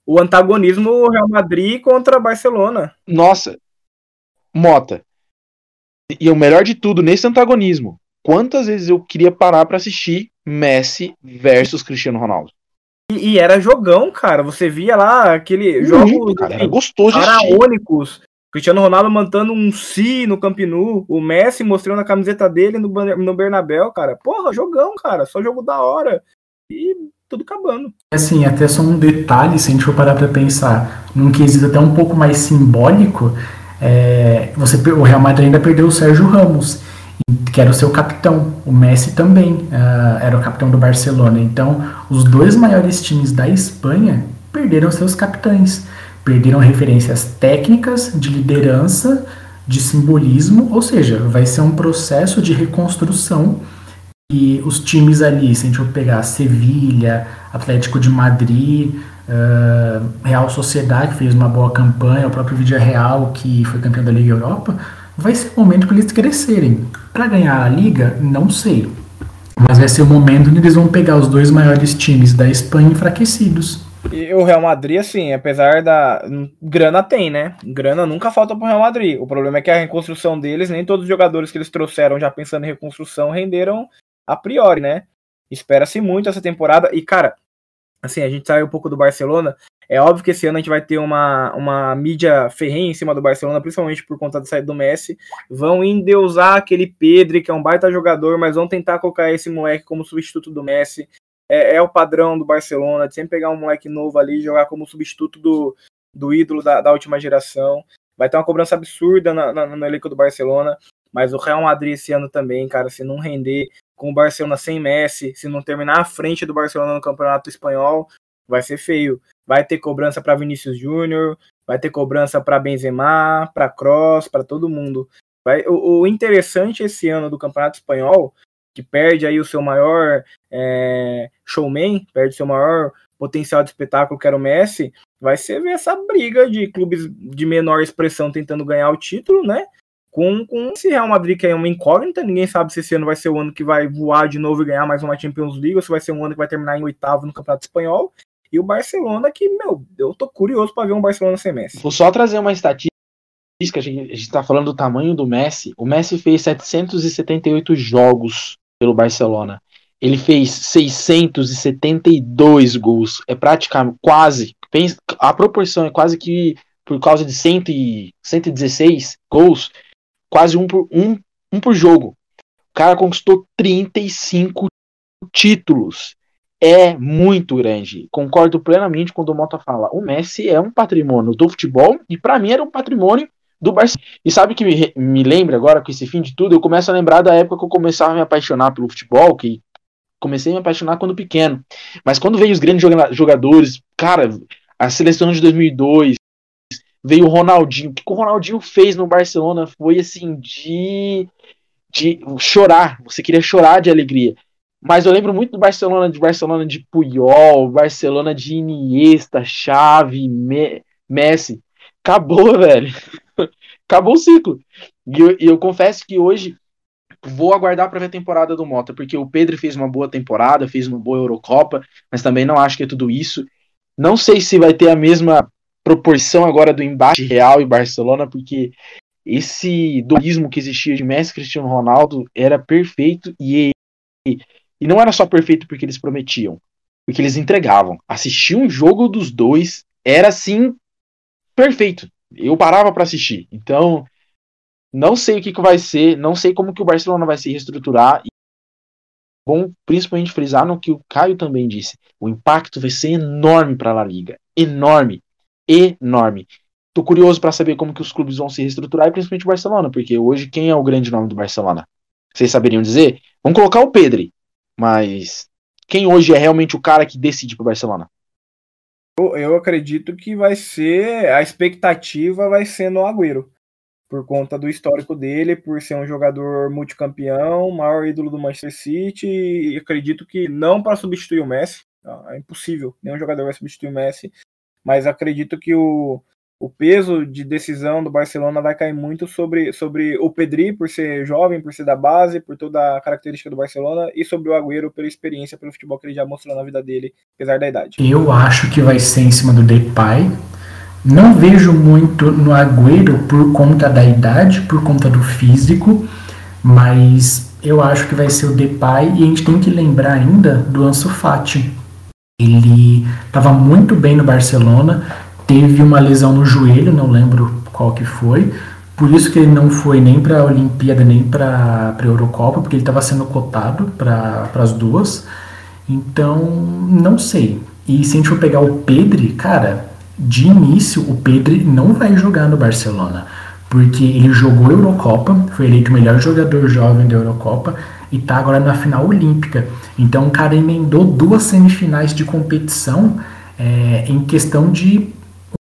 o antagonismo Real Madrid contra Barcelona. Nossa, Mota. E o melhor de tudo, nesse antagonismo, quantas vezes eu queria parar para assistir Messi versus Cristiano Ronaldo. E, e, era jogão, cara. Você via lá aquele jogo cara, era gostoso faraônicos. Cristiano Ronaldo mantendo um si no Camp Nou, o Messi mostrando a camiseta dele no, no Bernabéu, cara. Porra, jogão, cara. Só jogo da hora. E tudo acabando. Assim, até só um detalhe, se a gente for parar pra pensar, num quesito até um pouco mais simbólico, é, você, o Real Madrid ainda perdeu o Sérgio Ramos que era o seu capitão. O Messi também uh, era o capitão do Barcelona. Então, os dois maiores times da Espanha perderam seus capitães. Perderam referências técnicas, de liderança, de simbolismo, ou seja, vai ser um processo de reconstrução e os times ali, se a gente for pegar Sevilha, Atlético de Madrid, uh, Real Sociedade, que fez uma boa campanha, o próprio Vídeo Real, que foi campeão da Liga Europa, vai ser o momento para eles crescerem. Para ganhar a liga, não sei. Mas vai ser o momento onde eles vão pegar os dois maiores times da Espanha enfraquecidos. E o Real Madrid, assim, apesar da. Grana tem, né? Grana nunca falta pro Real Madrid. O problema é que a reconstrução deles, nem todos os jogadores que eles trouxeram já pensando em reconstrução renderam a priori, né? Espera-se muito essa temporada. E, cara, assim, a gente saiu um pouco do Barcelona, é óbvio que esse ano a gente vai ter uma, uma mídia ferrenha em cima do Barcelona, principalmente por conta da saída do Messi. Vão endeusar aquele Pedri, que é um baita jogador, mas vão tentar colocar esse moleque como substituto do Messi. É, é o padrão do Barcelona, de sempre pegar um moleque novo ali e jogar como substituto do, do ídolo da, da última geração. Vai ter uma cobrança absurda na, na, no elenco do Barcelona, mas o Real Madrid esse ano também, cara, se não render com o Barcelona sem Messi, se não terminar à frente do Barcelona no Campeonato Espanhol, vai ser feio. Vai ter cobrança para Vinícius Júnior, vai ter cobrança para Benzema, para Cross, para todo mundo. Vai, o, o, interessante esse ano do Campeonato Espanhol, que perde aí o seu maior é, showman, perde seu maior potencial de espetáculo, que era o Messi, vai ser ver essa briga de clubes de menor expressão tentando ganhar o título, né? Com, com esse Real Madrid que é uma incógnita, ninguém sabe se esse ano vai ser o ano que vai voar de novo e ganhar mais uma Champions League, ou se vai ser um ano que vai terminar em oitavo no Campeonato Espanhol. E o Barcelona, que, meu, eu tô curioso para ver um Barcelona sem Messi. Vou só trazer uma estatística, a gente, a gente tá falando do tamanho do Messi. O Messi fez 778 jogos pelo Barcelona. Ele fez 672 gols. É praticamente quase. A proporção é quase que por causa de 100 e, 116 gols, quase um por, um, um por jogo. O cara conquistou 35 títulos é muito grande. Concordo plenamente quando o Mota fala. O Messi é um patrimônio do futebol e para mim era um patrimônio do Barcelona. E sabe que me, me lembra agora com esse fim de tudo? Eu começo a lembrar da época que eu começava a me apaixonar pelo futebol, que comecei a me apaixonar quando pequeno. Mas quando veio os grandes jogadores, cara, a seleção de 2002, veio o Ronaldinho. O que o Ronaldinho fez no Barcelona foi assim de de chorar. Você queria chorar de alegria. Mas eu lembro muito do Barcelona, de Barcelona de Puyol, Barcelona de Iniesta, Xavi, Me Messi. Acabou, velho. Acabou o ciclo. E eu, eu confesso que hoje vou aguardar para ver a temporada do Mota, porque o Pedro fez uma boa temporada, fez uma boa Eurocopa, mas também não acho que é tudo isso. Não sei se vai ter a mesma proporção agora do embate Real e Barcelona, porque esse dualismo que existia de Messi e Cristiano Ronaldo era perfeito e e não era só perfeito porque eles prometiam, porque eles entregavam. Assistir um jogo dos dois era assim perfeito. Eu parava para assistir. Então, não sei o que, que vai ser, não sei como que o Barcelona vai se reestruturar. E bom, principalmente frisar no que o Caio também disse. O impacto vai ser enorme para a La Liga, enorme, enorme. Tô curioso para saber como que os clubes vão se reestruturar, e principalmente o Barcelona, porque hoje quem é o grande nome do Barcelona? Vocês saberiam dizer? Vamos colocar o Pedri. Mas quem hoje é realmente o cara que decide pro Barcelona? Eu, eu acredito que vai ser. A expectativa vai ser no Agüero. Por conta do histórico dele, por ser um jogador multicampeão, maior ídolo do Manchester City. E acredito que não para substituir o Messi. É impossível. Nenhum jogador vai substituir o Messi. Mas acredito que o, o peso de decisão do Barcelona vai cair muito sobre, sobre o Pedri, por ser jovem, por ser da base, por toda a característica do Barcelona, e sobre o Agüero, pela experiência, pelo futebol que ele já mostrou na vida dele, apesar da idade. Eu acho que vai ser em cima do Depay. Não vejo muito no Agüero por conta da idade, por conta do físico, mas eu acho que vai ser o Depay e a gente tem que lembrar ainda do Ansu Fati. Ele estava muito bem no Barcelona, teve uma lesão no joelho, não lembro qual que foi, por isso que ele não foi nem para a Olimpíada nem para a Eurocopa, porque ele estava sendo cotado para as duas. Então, não sei. E se a gente for pegar o Pedri, cara, de início o Pedri não vai jogar no Barcelona, porque ele jogou Eurocopa, foi eleito o melhor jogador jovem da Eurocopa e tá agora na final olímpica. Então o cara emendou duas semifinais de competição é, em questão de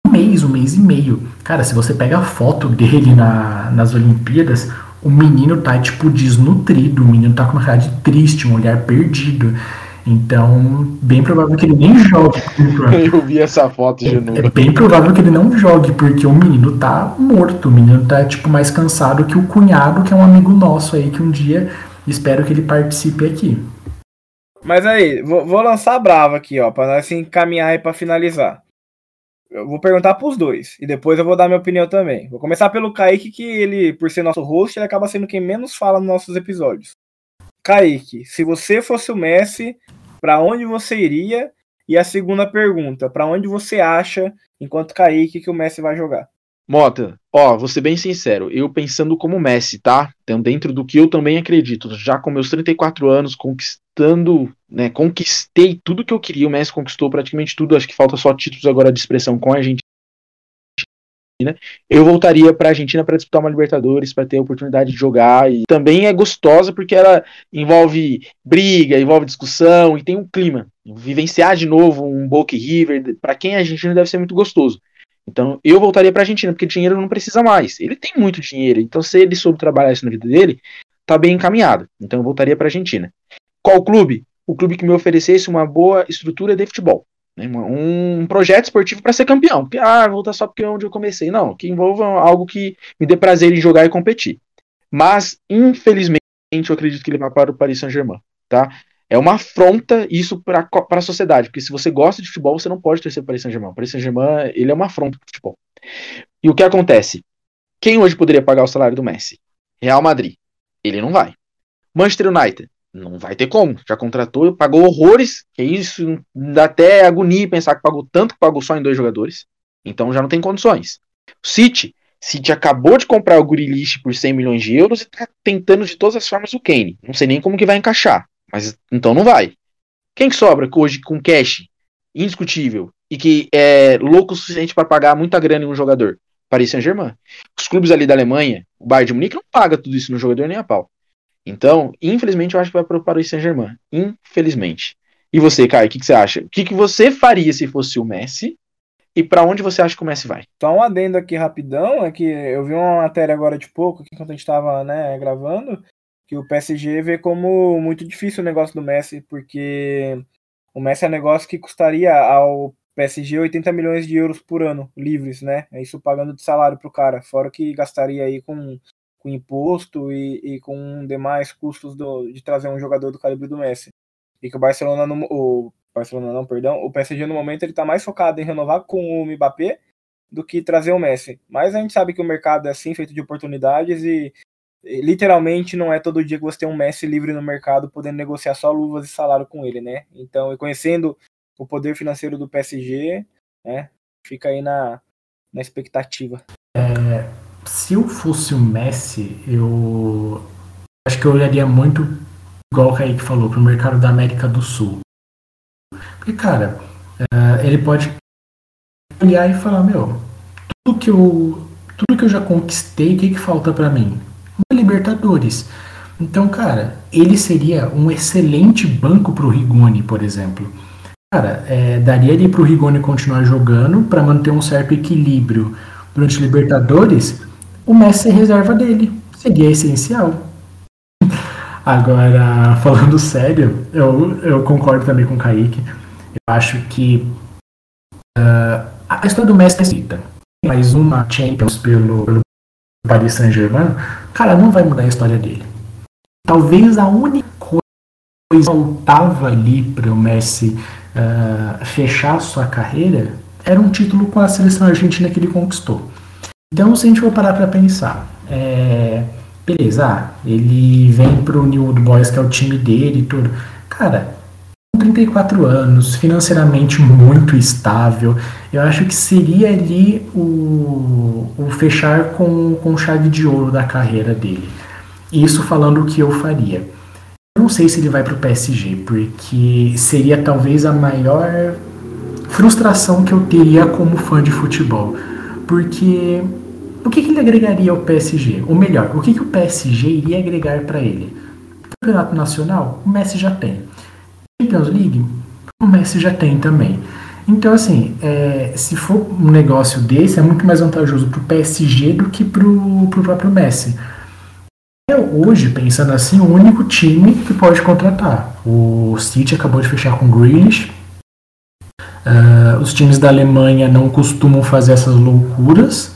um mês, um mês e meio. Cara, se você pega a foto dele na, nas Olimpíadas, o menino tá tipo desnutrido, o menino tá com uma cara de triste, um olhar perdido. Então, bem provável que ele nem jogue. Eu vi essa foto de novo. É, é bem provável que ele não jogue, porque o menino tá morto. O menino tá, tipo, mais cansado que o cunhado, que é um amigo nosso aí, que um dia espero que ele participe aqui. Mas aí, vou, vou lançar brava aqui, ó, pra nós encaminhar e pra finalizar. Eu vou perguntar pros dois, e depois eu vou dar minha opinião também. Vou começar pelo Kaique, que ele, por ser nosso host, ele acaba sendo quem menos fala nos nossos episódios. Kaique, se você fosse o Messi, para onde você iria? E a segunda pergunta, para onde você acha, enquanto Kaique, que o Messi vai jogar? Mota, ó, vou ser bem sincero, eu pensando como Messi, tá? Então, dentro do que eu também acredito, já com meus 34 anos, conquistando, né, conquistei tudo que eu queria, o Messi conquistou praticamente tudo, acho que falta só títulos agora de expressão com a Argentina, eu voltaria para a Argentina para disputar uma Libertadores, para ter a oportunidade de jogar. E também é gostosa porque ela envolve briga, envolve discussão e tem um clima. Vivenciar de novo um Boca River, para quem é argentino, deve ser muito gostoso. Então eu voltaria para a Argentina, porque dinheiro não precisa mais. Ele tem muito dinheiro, então se ele soube trabalhar isso na vida dele, tá bem encaminhado. Então eu voltaria para a Argentina. Qual clube? O clube que me oferecesse uma boa estrutura de futebol. Né, um projeto esportivo para ser campeão. Ah, voltar só porque é onde eu comecei. Não, que envolva algo que me dê prazer em jogar e competir. Mas, infelizmente, eu acredito que ele vai para o Paris Saint-Germain. Tá? É uma afronta isso para a sociedade, porque se você gosta de futebol, você não pode torcer para o Paris Saint-Germain. O Paris Saint-Germain ele é uma afronta para o futebol. E o que acontece? Quem hoje poderia pagar o salário do Messi? Real Madrid. Ele não vai. Manchester United não vai ter como. Já contratou, pagou horrores, que isso dá até agonia pensar que pagou tanto que pagou só em dois jogadores. Então já não tem condições. City, City acabou de comprar o Gurilish por 100 milhões de euros e tá tentando de todas as formas o Kane. Não sei nem como que vai encaixar, mas então não vai. Quem que sobra hoje com cash indiscutível e que é louco o suficiente para pagar muita grana em um jogador? Paris Saint-Germain. Os clubes ali da Alemanha, o Bayern de Munique não paga tudo isso no jogador nem a pau. Então, infelizmente, eu acho que vai para o Paris Saint-Germain. Infelizmente. E você, Caio, o que, que, você acha? O que, que você faria se fosse o Messi? E para onde você acha que o Messi vai? Só um adendo aqui rapidão, é que eu vi uma matéria agora de pouco, enquanto a gente estava né, gravando, que o PSG vê como muito difícil o negócio do Messi, porque o Messi é um negócio que custaria ao PSG 80 milhões de euros por ano, livres, né? É isso pagando de salário pro cara, fora que gastaria aí com com imposto e, e com demais custos do, de trazer um jogador do calibre do Messi. E que o Barcelona, no, o Barcelona não, perdão, o PSG no momento ele está mais focado em renovar com o Mbappé do que trazer o Messi. Mas a gente sabe que o mercado é assim, feito de oportunidades e literalmente não é todo dia que você tem um Messi livre no mercado podendo negociar só luvas e salário com ele, né? Então, conhecendo o poder financeiro do PSG, né, fica aí na, na expectativa. É, se eu fosse o Messi, eu acho que eu olharia muito, igual o Kaique falou, pro mercado da América do Sul. Porque, cara, uh, ele pode olhar e falar, meu, tudo que eu, tudo que eu já conquistei, o que, que falta para mim? Uma Libertadores. Então, cara, ele seria um excelente banco pro Rigoni, por exemplo. Cara, é, daria ele pro Rigoni continuar jogando para manter um certo equilíbrio durante Libertadores o Messi é reserva dele. Seria essencial. Agora, falando sério, eu, eu concordo também com o Kaique. Eu acho que uh, a história do Messi é escrita. Mais uma Champions pelo, pelo Paris Saint-Germain, cara, não vai mudar a história dele. Talvez a única coisa que faltava ali para o Messi uh, fechar sua carreira era um título com a seleção argentina que ele conquistou. Então, se a gente for parar para pensar, é, beleza, ah, ele vem pro New Old Boys, que é o time dele e tudo. Cara, 34 anos, financeiramente muito estável, eu acho que seria ali o, o fechar com, com chave de ouro da carreira dele. Isso falando o que eu faria. Eu não sei se ele vai para o PSG, porque seria talvez a maior frustração que eu teria como fã de futebol. Porque o que, que ele agregaria ao PSG? Ou melhor, o que, que o PSG iria agregar para ele? Campeonato Nacional, o Messi já tem. Champions League, o Messi já tem também. Então, assim, é, se for um negócio desse, é muito mais vantajoso para o PSG do que para o próprio Messi. É hoje, pensando assim, o único time que pode contratar. O City acabou de fechar com o Grealish. Uh, os times da Alemanha não costumam fazer essas loucuras.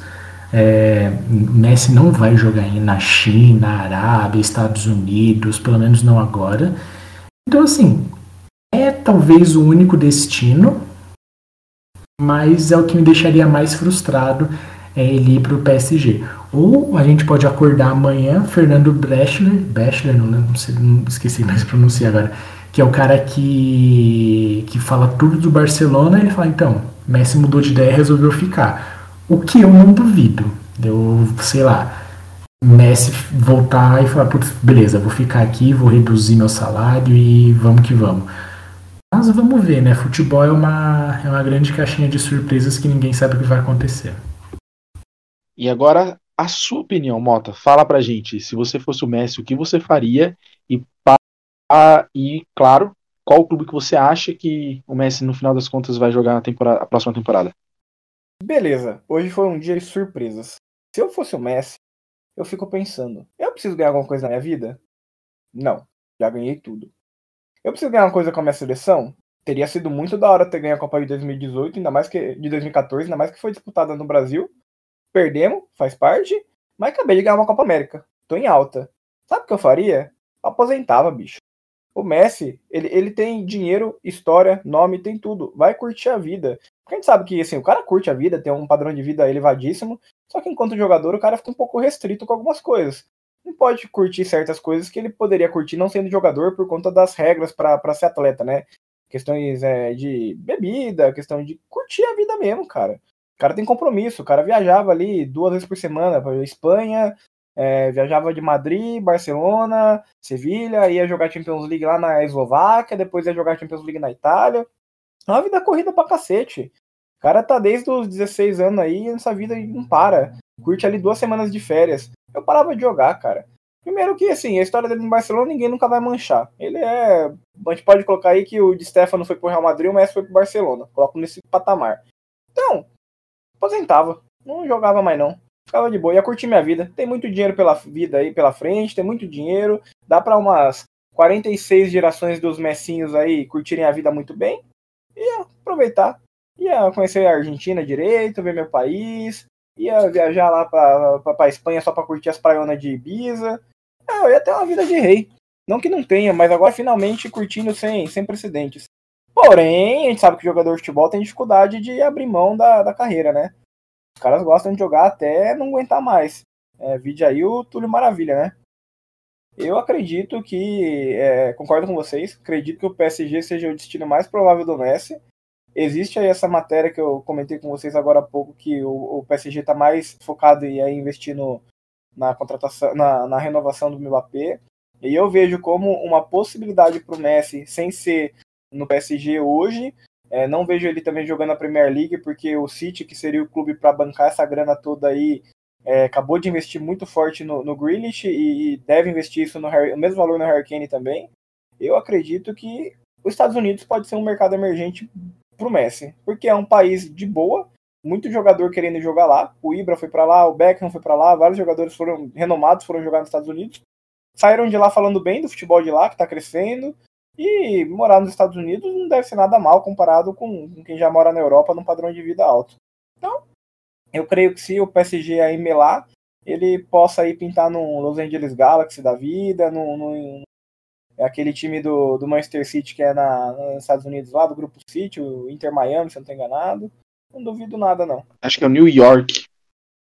É, Messi não vai jogar na China, Arábia, Estados Unidos, pelo menos não agora. Então, assim, é talvez o único destino, mas é o que me deixaria mais frustrado é ele ir para o PSG. Ou a gente pode acordar amanhã, Fernando Brechler, Bachelor, não, não, sei, não esqueci mais pronunciar agora, que é o cara que, que fala tudo do Barcelona, ele fala, então, Messi mudou de ideia e resolveu ficar. O que eu não duvido. Eu, sei lá, Messi voltar e falar, putz, beleza, vou ficar aqui, vou reduzir meu salário e vamos que vamos. Mas vamos ver, né? Futebol é uma, é uma grande caixinha de surpresas que ninguém sabe o que vai acontecer. E agora, a sua opinião, Mota. Fala pra gente, se você fosse o Messi, o que você faria? E, e claro, qual o clube que você acha que o Messi, no final das contas, vai jogar a, temporada, a próxima temporada? Beleza, hoje foi um dia de surpresas. Se eu fosse o Messi, eu fico pensando, eu preciso ganhar alguma coisa na minha vida? Não, já ganhei tudo. Eu preciso ganhar uma coisa com a minha seleção? Teria sido muito da hora ter ganho a Copa de 2018, ainda mais que de 2014, ainda mais que foi disputada no Brasil. Perdemos, faz parte, mas acabei de ganhar uma Copa América. Tô em alta. Sabe o que eu faria? Aposentava, bicho. O Messi, ele, ele tem dinheiro, história, nome, tem tudo. Vai curtir a vida. Porque a gente sabe que assim, o cara curte a vida, tem um padrão de vida elevadíssimo, só que enquanto jogador o cara fica um pouco restrito com algumas coisas. Não pode curtir certas coisas que ele poderia curtir não sendo jogador por conta das regras para ser atleta, né? Questões é, de bebida, questão de curtir a vida mesmo, cara. O cara tem compromisso. O cara viajava ali duas vezes por semana para Espanha, é, viajava de Madrid, Barcelona, Sevilha, ia jogar Champions League lá na Eslováquia, depois ia jogar Champions League na Itália. É uma vida corrida pra cacete. O cara tá desde os 16 anos aí, nessa vida não para. Curte ali duas semanas de férias. Eu parava de jogar, cara. Primeiro que, assim, a história dele no Barcelona ninguém nunca vai manchar. Ele é. A gente pode colocar aí que o Di Stefano foi pro Real Madrid, o Messi foi pro Barcelona. Coloco nesse patamar. Então, aposentava. Não jogava mais não. Ficava de boa, ia curtir minha vida. Tem muito dinheiro pela vida aí pela frente, tem muito dinheiro. Dá para umas 46 gerações dos messinhos aí curtirem a vida muito bem. Ia aproveitar. Ia conhecer a Argentina direito, ver meu país. Ia viajar lá pra, pra, Espanha só pra curtir as praionas de Ibiza. É, eu ia ter uma vida de rei. Não que não tenha, mas agora finalmente curtindo sem, sem precedentes. Porém, a gente sabe que o jogador de futebol tem dificuldade de abrir mão da, da carreira, né? Os caras gostam de jogar até não aguentar mais. É, vide aí o Túlio Maravilha, né? Eu acredito que, é, concordo com vocês, acredito que o PSG seja o destino mais provável do Messi. Existe aí essa matéria que eu comentei com vocês agora há pouco, que o, o PSG está mais focado em investir no, na contratação, na, na renovação do Mbappé. E eu vejo como uma possibilidade para o Messi, sem ser no PSG hoje. É, não vejo ele também jogando a Premier League, porque o City, que seria o clube para bancar essa grana toda aí, é, acabou de investir muito forte no, no e, e deve investir isso no Harry, o mesmo valor no Harry Kane também. Eu acredito que os Estados Unidos pode ser um mercado emergente para o Messi, porque é um país de boa, muito jogador querendo jogar lá. O Ibra foi para lá, o Beckham foi para lá, vários jogadores foram renomados foram jogar nos Estados Unidos. Saíram de lá falando bem do futebol de lá, que está crescendo. E morar nos Estados Unidos não deve ser nada mal comparado com, quem já mora na Europa num padrão de vida alto. Então, eu creio que se o PSG aí melar, ele possa aí pintar no Los Angeles Galaxy da vida, no é aquele time do, do Manchester City que é na, nos Estados Unidos lá, do grupo City, o Inter Miami, se eu não estou enganado. Não duvido nada, não. Acho que é o New York.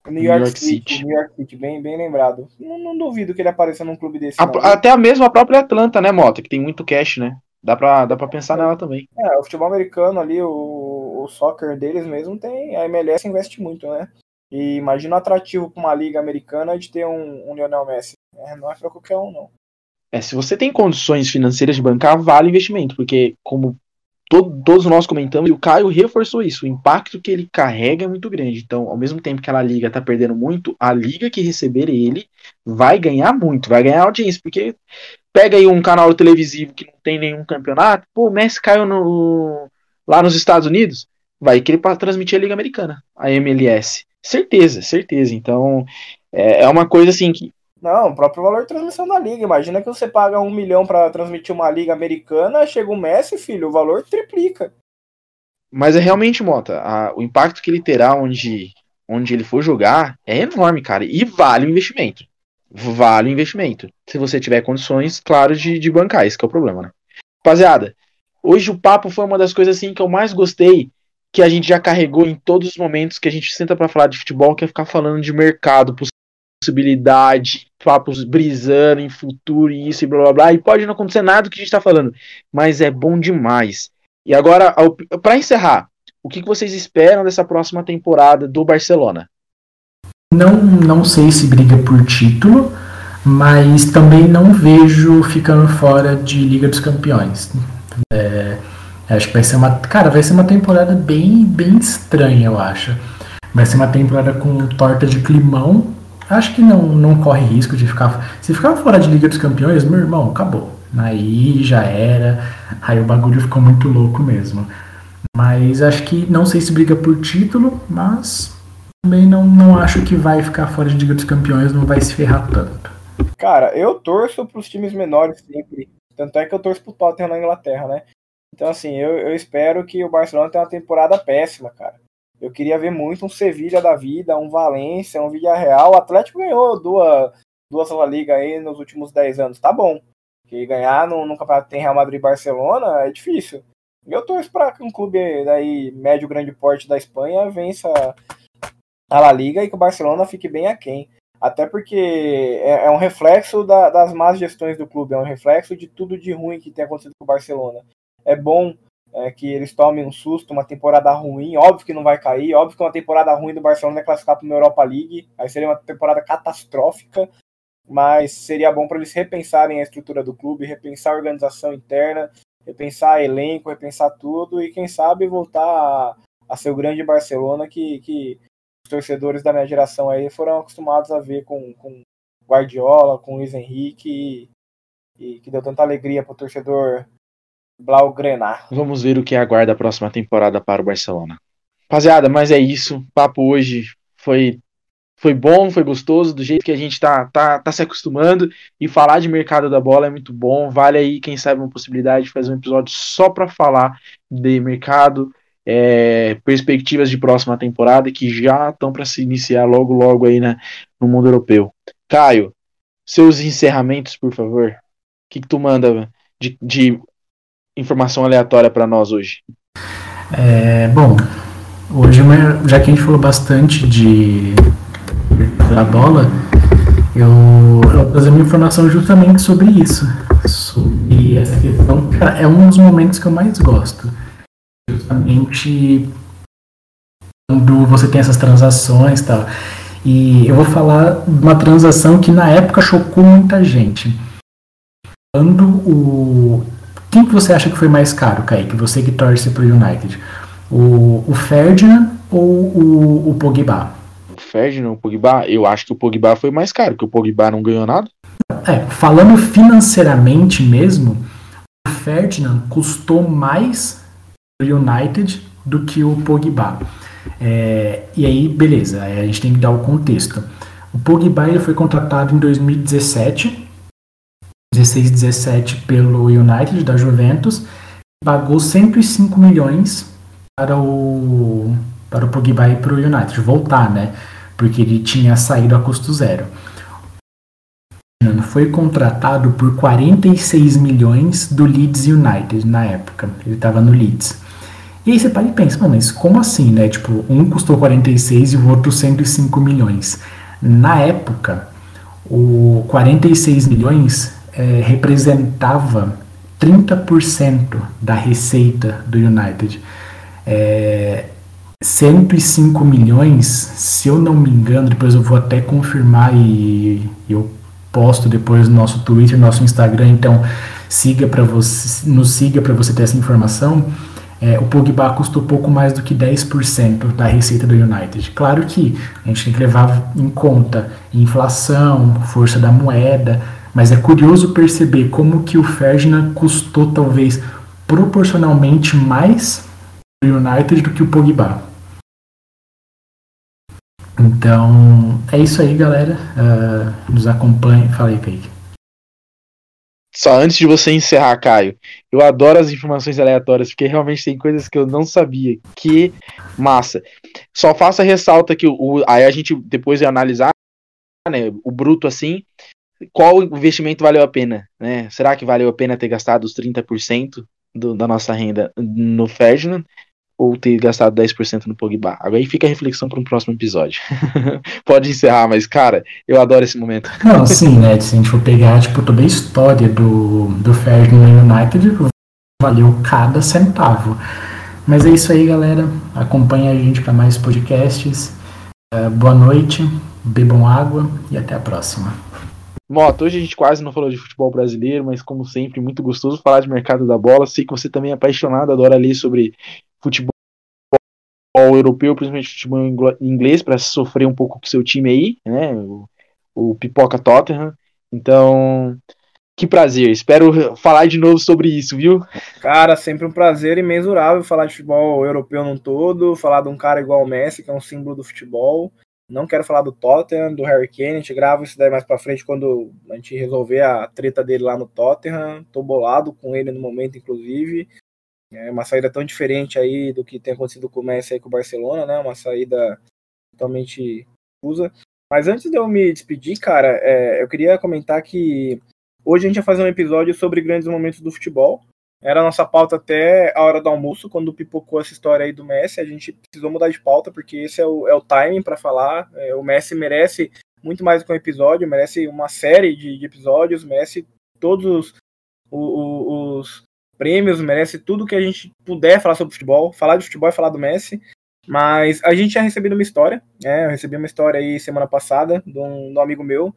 New York, New York City, City, New York City, bem, bem lembrado. Não, não duvido que ele apareça num clube desse. A, até a mesma a própria Atlanta, né, Mota? Que tem muito cash, né? Dá pra, dá pra pensar nela também. É, o futebol americano ali, o, o soccer deles mesmo tem. A MLS investe muito, né? E imagina o atrativo para uma liga americana de ter um, um Lionel Messi. É, não é para qualquer um, não. É, se você tem condições financeiras de bancar, vale investimento, porque como todo, todos nós comentamos, e o Caio reforçou isso, o impacto que ele carrega é muito grande. Então, ao mesmo tempo que a liga está perdendo muito, a liga que receber ele vai ganhar muito, vai ganhar audiência, porque pega aí um canal televisivo que não tem nenhum campeonato, pô, o Messi caiu no, lá nos Estados Unidos, vai querer para transmitir a Liga Americana, a MLS. Certeza, certeza. Então, é, é uma coisa assim que. Não, o próprio valor de transmissão da liga. Imagina que você paga um milhão para transmitir uma liga americana, chega o Messi, filho, o valor triplica. Mas é realmente, Mota, a, o impacto que ele terá onde, onde ele for jogar é enorme, cara. E vale o investimento. Vale o investimento. Se você tiver condições, claro, de, de bancar. Esse é o problema, né? Rapaziada, hoje o papo foi uma das coisas assim que eu mais gostei que a gente já carregou em todos os momentos que a gente senta para falar de futebol, que é ficar falando de mercado, possibilidade, papos brisando em futuro e isso e blá blá blá. E pode não acontecer nada do que a gente está falando, mas é bom demais. E agora, para encerrar, o que, que vocês esperam dessa próxima temporada do Barcelona? Não, não sei se briga por título, mas também não vejo ficando fora de Liga dos Campeões. É, Acho que vai ser uma. Cara, vai ser uma temporada bem, bem estranha, eu acho. Vai ser uma temporada com torta de climão. Acho que não, não corre risco de ficar. Se ficar fora de Liga dos Campeões, meu irmão, acabou. Aí já era. Aí o bagulho ficou muito louco mesmo. Mas acho que não sei se briga por título, mas também não, não acho que vai ficar fora de Liga dos Campeões, não vai se ferrar tanto. Cara, eu torço para os times menores sempre. Tanto é que eu torço pro Tottenham na Inglaterra, né? Então, assim, eu, eu espero que o Barcelona tenha uma temporada péssima, cara. Eu queria ver muito um Sevilha da vida, um Valência, um Villarreal. O Atlético ganhou duas, duas La Liga aí nos últimos 10 anos. Tá bom. Que ganhar no, no campeonato tem Real Madrid e Barcelona é difícil. Eu torço para que um clube daí, médio, grande porte da Espanha vença a La Liga e que o Barcelona fique bem aquém. Até porque é, é um reflexo da, das más gestões do clube, é um reflexo de tudo de ruim que tem acontecido com o Barcelona é bom é, que eles tomem um susto, uma temporada ruim, óbvio que não vai cair, óbvio que uma temporada ruim do Barcelona é classificar para uma Europa League, aí seria uma temporada catastrófica, mas seria bom para eles repensarem a estrutura do clube, repensar a organização interna, repensar elenco, repensar tudo e quem sabe voltar a, a ser o grande Barcelona que, que os torcedores da minha geração aí foram acostumados a ver com, com Guardiola, com Luiz Henrique e, e que deu tanta alegria para o torcedor Blaugrana. Vamos ver o que aguarda a próxima temporada para o Barcelona. Rapaziada, mas é isso. O papo hoje foi foi bom, foi gostoso, do jeito que a gente tá, tá, tá se acostumando. E falar de mercado da bola é muito bom. Vale aí, quem sabe, uma possibilidade de fazer um episódio só para falar de mercado, é, perspectivas de próxima temporada que já estão para se iniciar logo, logo aí na, no mundo europeu. Caio, seus encerramentos, por favor. O que, que tu manda de, de informação aleatória para nós hoje? É, bom, hoje, já que a gente falou bastante de da bola, eu, eu vou trazer uma informação justamente sobre isso. Sobre essa questão. é um dos momentos que eu mais gosto. Justamente quando você tem essas transações e tal. E eu vou falar de uma transação que na época chocou muita gente. Quando o quem que você acha que foi mais caro, Kaique? Você que torce para o United. O, o Ferdinand ou o, o Pogba? O Ferdinand ou o Pogba? Eu acho que o Pogba foi mais caro, porque o Pogba não ganhou nada. É, falando financeiramente mesmo, o Ferdinand custou mais o United do que o Pogba. É, e aí, beleza, a gente tem que dar o contexto. O Pogba ele foi contratado em 2017 16, 17 pelo United da Juventus, pagou 105 milhões para o para o Pogba e para o United voltar, né? Porque ele tinha saído a custo zero. Foi contratado por 46 milhões do Leeds United na época. Ele estava no Leeds. E aí você para e pensa, mas como assim, né? Tipo, um custou 46 e o outro 105 milhões. Na época, o 46 milhões é, representava 30% da receita do United. É, 105 milhões, se eu não me engano, depois eu vou até confirmar e eu posto depois no nosso Twitter, no nosso Instagram, então siga para você, nos siga para você ter essa informação. É, o Pogba custou pouco mais do que 10% da receita do United. Claro que a gente tem que levar em conta inflação, força da moeda, mas é curioso perceber como que o Ferdinand custou talvez proporcionalmente mais o United do que o Pogba. Então, é isso aí, galera. Uh, nos acompanhe. Fala aí, Kaique. Só antes de você encerrar, Caio, eu adoro as informações aleatórias, porque realmente tem coisas que eu não sabia. Que massa. Só faça ressalta que o, aí a gente depois vai analisar né, o bruto assim, qual investimento valeu a pena, né? Será que valeu a pena ter gastado os 30% do, da nossa renda no Ferdinand ou ter gastado 10% no Pogba? Agora aí fica a reflexão para um próximo episódio. Pode encerrar, mas cara, eu adoro esse momento. Não, sim, né? Se a gente for pegar tipo toda a história do do Ferdinand United, valeu cada centavo. Mas é isso aí, galera. Acompanhe a gente para mais podcasts. Uh, boa noite, bebam água e até a próxima. Moto, hoje a gente quase não falou de futebol brasileiro, mas como sempre, muito gostoso falar de mercado da bola. Sei que você também é apaixonado, adora ler sobre futebol europeu, principalmente futebol inglês, para sofrer um pouco com seu time aí, né? O, o Pipoca Tottenham. Então, que prazer. Espero falar de novo sobre isso, viu? Cara, sempre um prazer imensurável falar de futebol europeu num todo, falar de um cara igual o Messi, que é um símbolo do futebol. Não quero falar do Tottenham, do Harry Kane, a gente grava isso daí mais pra frente quando a gente resolver a treta dele lá no Tottenham. Tô bolado com ele no momento, inclusive. É uma saída tão diferente aí do que tem acontecido com o Messi aí com o Barcelona, né? Uma saída totalmente usa. Mas antes de eu me despedir, cara, é, eu queria comentar que hoje a gente vai fazer um episódio sobre grandes momentos do futebol. Era a nossa pauta até a hora do almoço, quando pipocou essa história aí do Messi. A gente precisou mudar de pauta, porque esse é o, é o timing para falar. É, o Messi merece muito mais do que um episódio, merece uma série de, de episódios, merece todos os, os, os, prêmios, merece tudo que a gente puder falar sobre futebol. Falar de futebol é falar do Messi. Mas a gente tinha recebido uma história, né? Eu recebi uma história aí semana passada de um, de um amigo meu.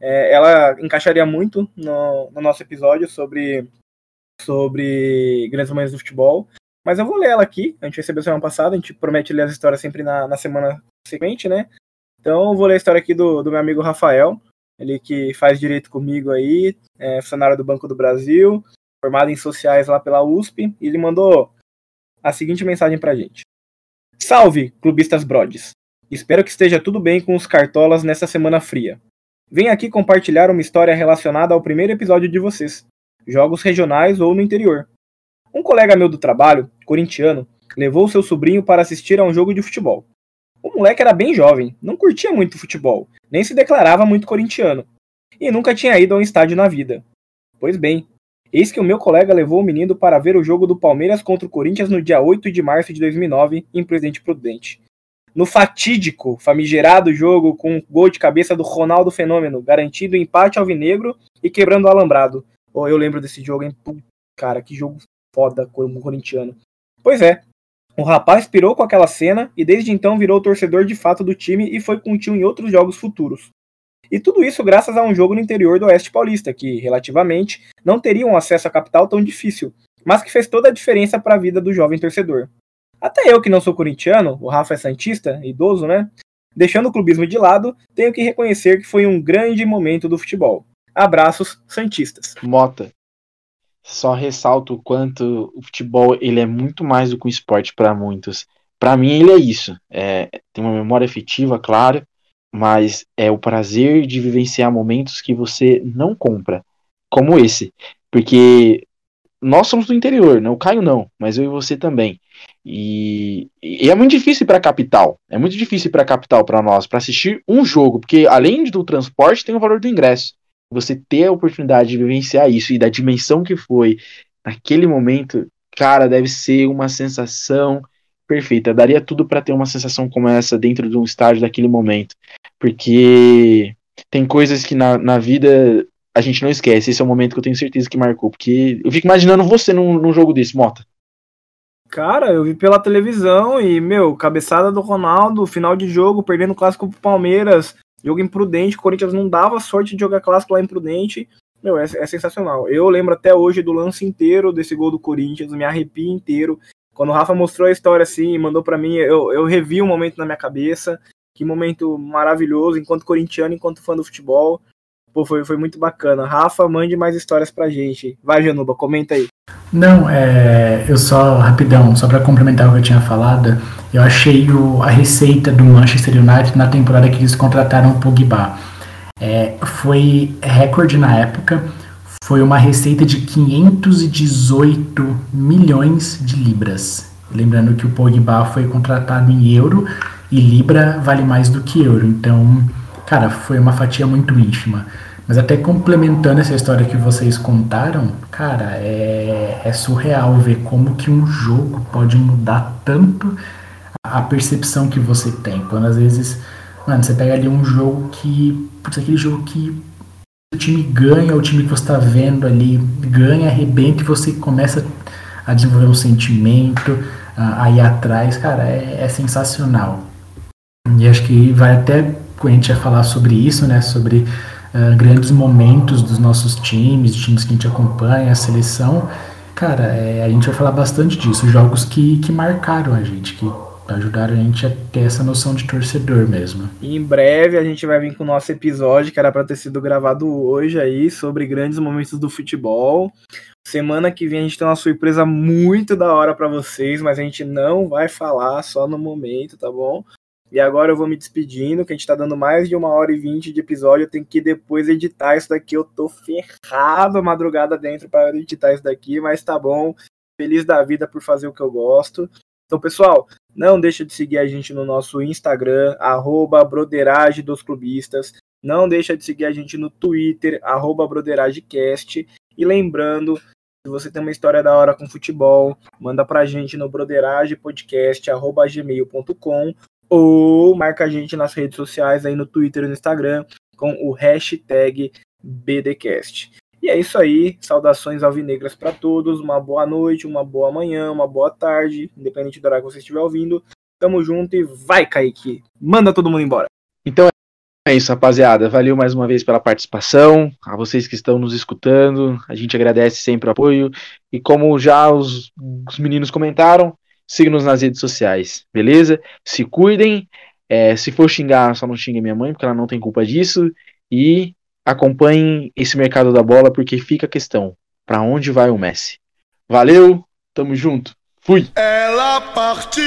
É, ela encaixaria muito no, no nosso episódio sobre sobre grandes momentos do futebol. Mas eu vou ler ela aqui. A gente recebeu semana passada, a gente promete ler as histórias sempre na, na semana seguinte, né? Então eu vou ler a história aqui do, do meu amigo Rafael, ele que faz direito comigo aí, é funcionário do Banco do Brasil, formado em sociais lá pela USP, e ele mandou a seguinte mensagem pra gente. Salve, clubistas brodes! Espero que esteja tudo bem com os cartolas nessa semana fria. Venho aqui compartilhar uma história relacionada ao primeiro episódio de vocês jogos regionais ou no interior. Um colega meu do trabalho, corintiano, levou seu sobrinho para assistir a um jogo de futebol. O moleque era bem jovem, não curtia muito futebol, nem se declarava muito corintiano, e nunca tinha ido a um estádio na vida. Pois bem, eis que o meu colega levou o menino para ver o jogo do Palmeiras contra o Corinthians no dia 8 de março de 2009, em Presidente Prudente. No fatídico, famigerado jogo com um gol de cabeça do Ronaldo Fenômeno, garantido empate alvinegro e quebrando o alambrado, Eu lembro desse jogo, hein? Cara, que jogo foda como corintiano. Pois é, o rapaz pirou com aquela cena e desde então virou torcedor de fato do time e foi contínuo em outros jogos futuros. E tudo isso graças a um jogo no interior do Oeste Paulista, que, relativamente, não teria um acesso à capital tão difícil, mas que fez toda a diferença para a vida do jovem torcedor. Até eu, que não sou corintiano, o Rafa é santista, idoso, né? Deixando o clubismo de lado, tenho que reconhecer que foi um grande momento do futebol. Abraços, Santistas. Mota, só ressalto o quanto o futebol ele é muito mais do que um esporte para muitos. Para mim, ele é isso. É, tem uma memória efetiva, claro, mas é o prazer de vivenciar momentos que você não compra, como esse. Porque nós somos do interior, né? O Caio não, mas eu e você também. E, e é muito difícil para capital. É muito difícil para capital para nós para assistir um jogo, porque além do transporte tem o valor do ingresso você ter a oportunidade de vivenciar isso e da dimensão que foi naquele momento, cara, deve ser uma sensação perfeita. Daria tudo para ter uma sensação como essa dentro de um estádio daquele momento. Porque tem coisas que na, na vida a gente não esquece. Esse é o momento que eu tenho certeza que marcou. Porque eu fico imaginando você num, num jogo desse, Mota. Cara, eu vi pela televisão e, meu, cabeçada do Ronaldo, final de jogo, perdendo o clássico pro Palmeiras, jogo imprudente, o Corinthians não dava sorte de jogar clássico lá imprudente. Meu, é, é sensacional. Eu lembro até hoje do lance inteiro desse gol do Corinthians, me arrepio inteiro. Quando o Rafa mostrou a história assim e mandou para mim, eu, eu revi o um momento na minha cabeça. Que momento maravilhoso, enquanto corintiano, enquanto fã do futebol. Pô, foi, foi muito bacana. Rafa, mande mais histórias pra gente. Vai, Januba, comenta aí. Não, é, eu só, rapidão, só para complementar o que eu tinha falado, eu achei o, a receita do Manchester United na temporada que eles contrataram o Pogba. É, foi recorde na época, foi uma receita de 518 milhões de libras. Lembrando que o Pogba foi contratado em euro e libra vale mais do que euro. Então, cara, foi uma fatia muito ínfima. Mas até complementando essa história que vocês contaram, cara, é, é surreal ver como que um jogo pode mudar tanto a percepção que você tem. Quando às vezes, mano, você pega ali um jogo que. Putz, aquele jogo que o time ganha, o time que você está vendo ali ganha, arrebenta e você começa a desenvolver um sentimento, a, ir atrás, cara, é, é, sensacional. E acho que vai até, a gente vai falar sobre isso, né, sobre uh, grandes momentos dos nossos times, times que a gente acompanha, a seleção, cara, é, a gente vai falar bastante disso, jogos que, que marcaram a gente, que ajudaram a gente a ter essa noção de torcedor mesmo. Em breve a gente vai vir com o nosso episódio, que era para ter sido gravado hoje aí, sobre grandes momentos do futebol. Semana que vem a gente tem uma surpresa muito da hora para vocês, mas a gente não vai falar só no momento, tá bom? E agora eu vou me despedindo, que a gente tá dando mais de uma hora e vinte de episódio. Eu tenho que depois editar isso daqui. Eu tô ferrado a madrugada dentro para editar isso daqui, mas tá bom. Feliz da vida por fazer o que eu gosto. Então, pessoal, não deixa de seguir a gente no nosso Instagram, arroba Broderage dos Clubistas. Não deixa de seguir a gente no Twitter, arroba BroderageCast. E lembrando, se você tem uma história da hora com futebol, manda pra gente no broderagepodcast.gmail.com ou marca a gente nas redes sociais aí no Twitter e no Instagram com o hashtag BDcast. E é isso aí. Saudações alvinegras para todos. Uma boa noite, uma boa manhã, uma boa tarde, independente do horário que você estiver ouvindo. Tamo junto e vai, Kaique. Manda todo mundo embora. Então é isso, rapaziada. Valeu mais uma vez pela participação. A vocês que estão nos escutando, a gente agradece sempre o apoio. E como já os, os meninos comentaram, siga-nos nas redes sociais, beleza? Se cuidem. É, se for xingar, só não xingue minha mãe, porque ela não tem culpa disso. E acompanhem esse mercado da bola, porque fica a questão: para onde vai o Messi? Valeu, tamo junto, fui! Ela partiu!